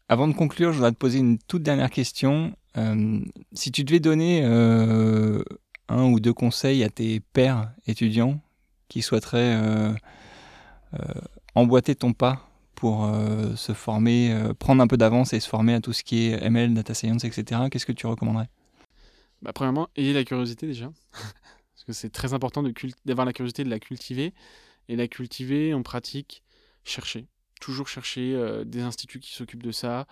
avant de conclure, je voudrais te poser une toute dernière question. Euh, si tu devais donner euh, un ou deux conseils à tes pairs étudiants qui souhaiteraient euh, emboîter ton pas pour se former, prendre un peu d'avance et se former à tout ce qui est ML, data science, etc., qu'est-ce que tu recommanderais?
Bah, premièrement, ayez la curiosité déjà. <laughs> Parce que c'est très important d'avoir la curiosité, de la cultiver. Et la cultiver en pratique, chercher. Toujours chercher euh, des instituts qui s'occupent de ça,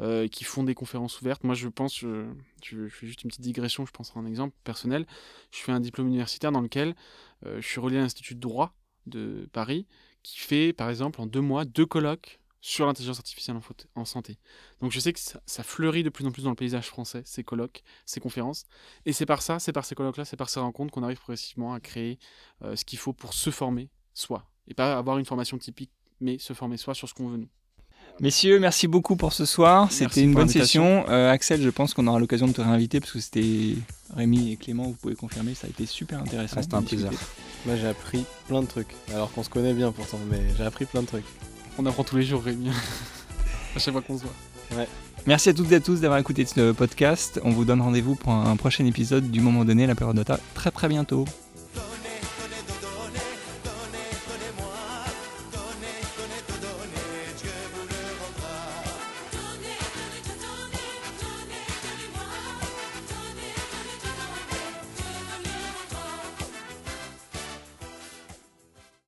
euh, qui font des conférences ouvertes. Moi, je pense, je, fais juste une petite digression, je pense à un exemple personnel. Je fais un diplôme universitaire dans lequel euh, je suis relié à l'Institut de droit de Paris, qui fait, par exemple, en deux mois, deux colloques sur l'intelligence artificielle en, santé. Donc je sais que ça, fleurit de plus en plus dans le paysage français, ces colloques, ces conférences. Et c'est par ça, c'est par ces colloques-là, c'est par ces rencontres qu'on arrive progressivement à créer ce qu'il faut pour se former soi. Et pas avoir une formation typique, mais se former soi sur ce qu'on veut nous.
Messieurs, merci beaucoup pour ce soir. C'était une bonne session. Euh, Axel, je pense qu'on aura l'occasion de te réinviter parce que c'était Rémi et Clément, vous pouvez confirmer, ça a été super intéressant.
Ah, c'était un plaisir.
Moi j'ai appris plein de trucs, alors qu'on se connaît bien pourtant, mais j'ai appris plein de trucs.
On apprend tous les jours, Rémi. <laughs> à chaque fois qu'on se voit.
Merci à toutes et à tous d'avoir écouté ce podcast. On vous donne rendez-vous pour un prochain épisode du moment donné, la période data, très très bientôt.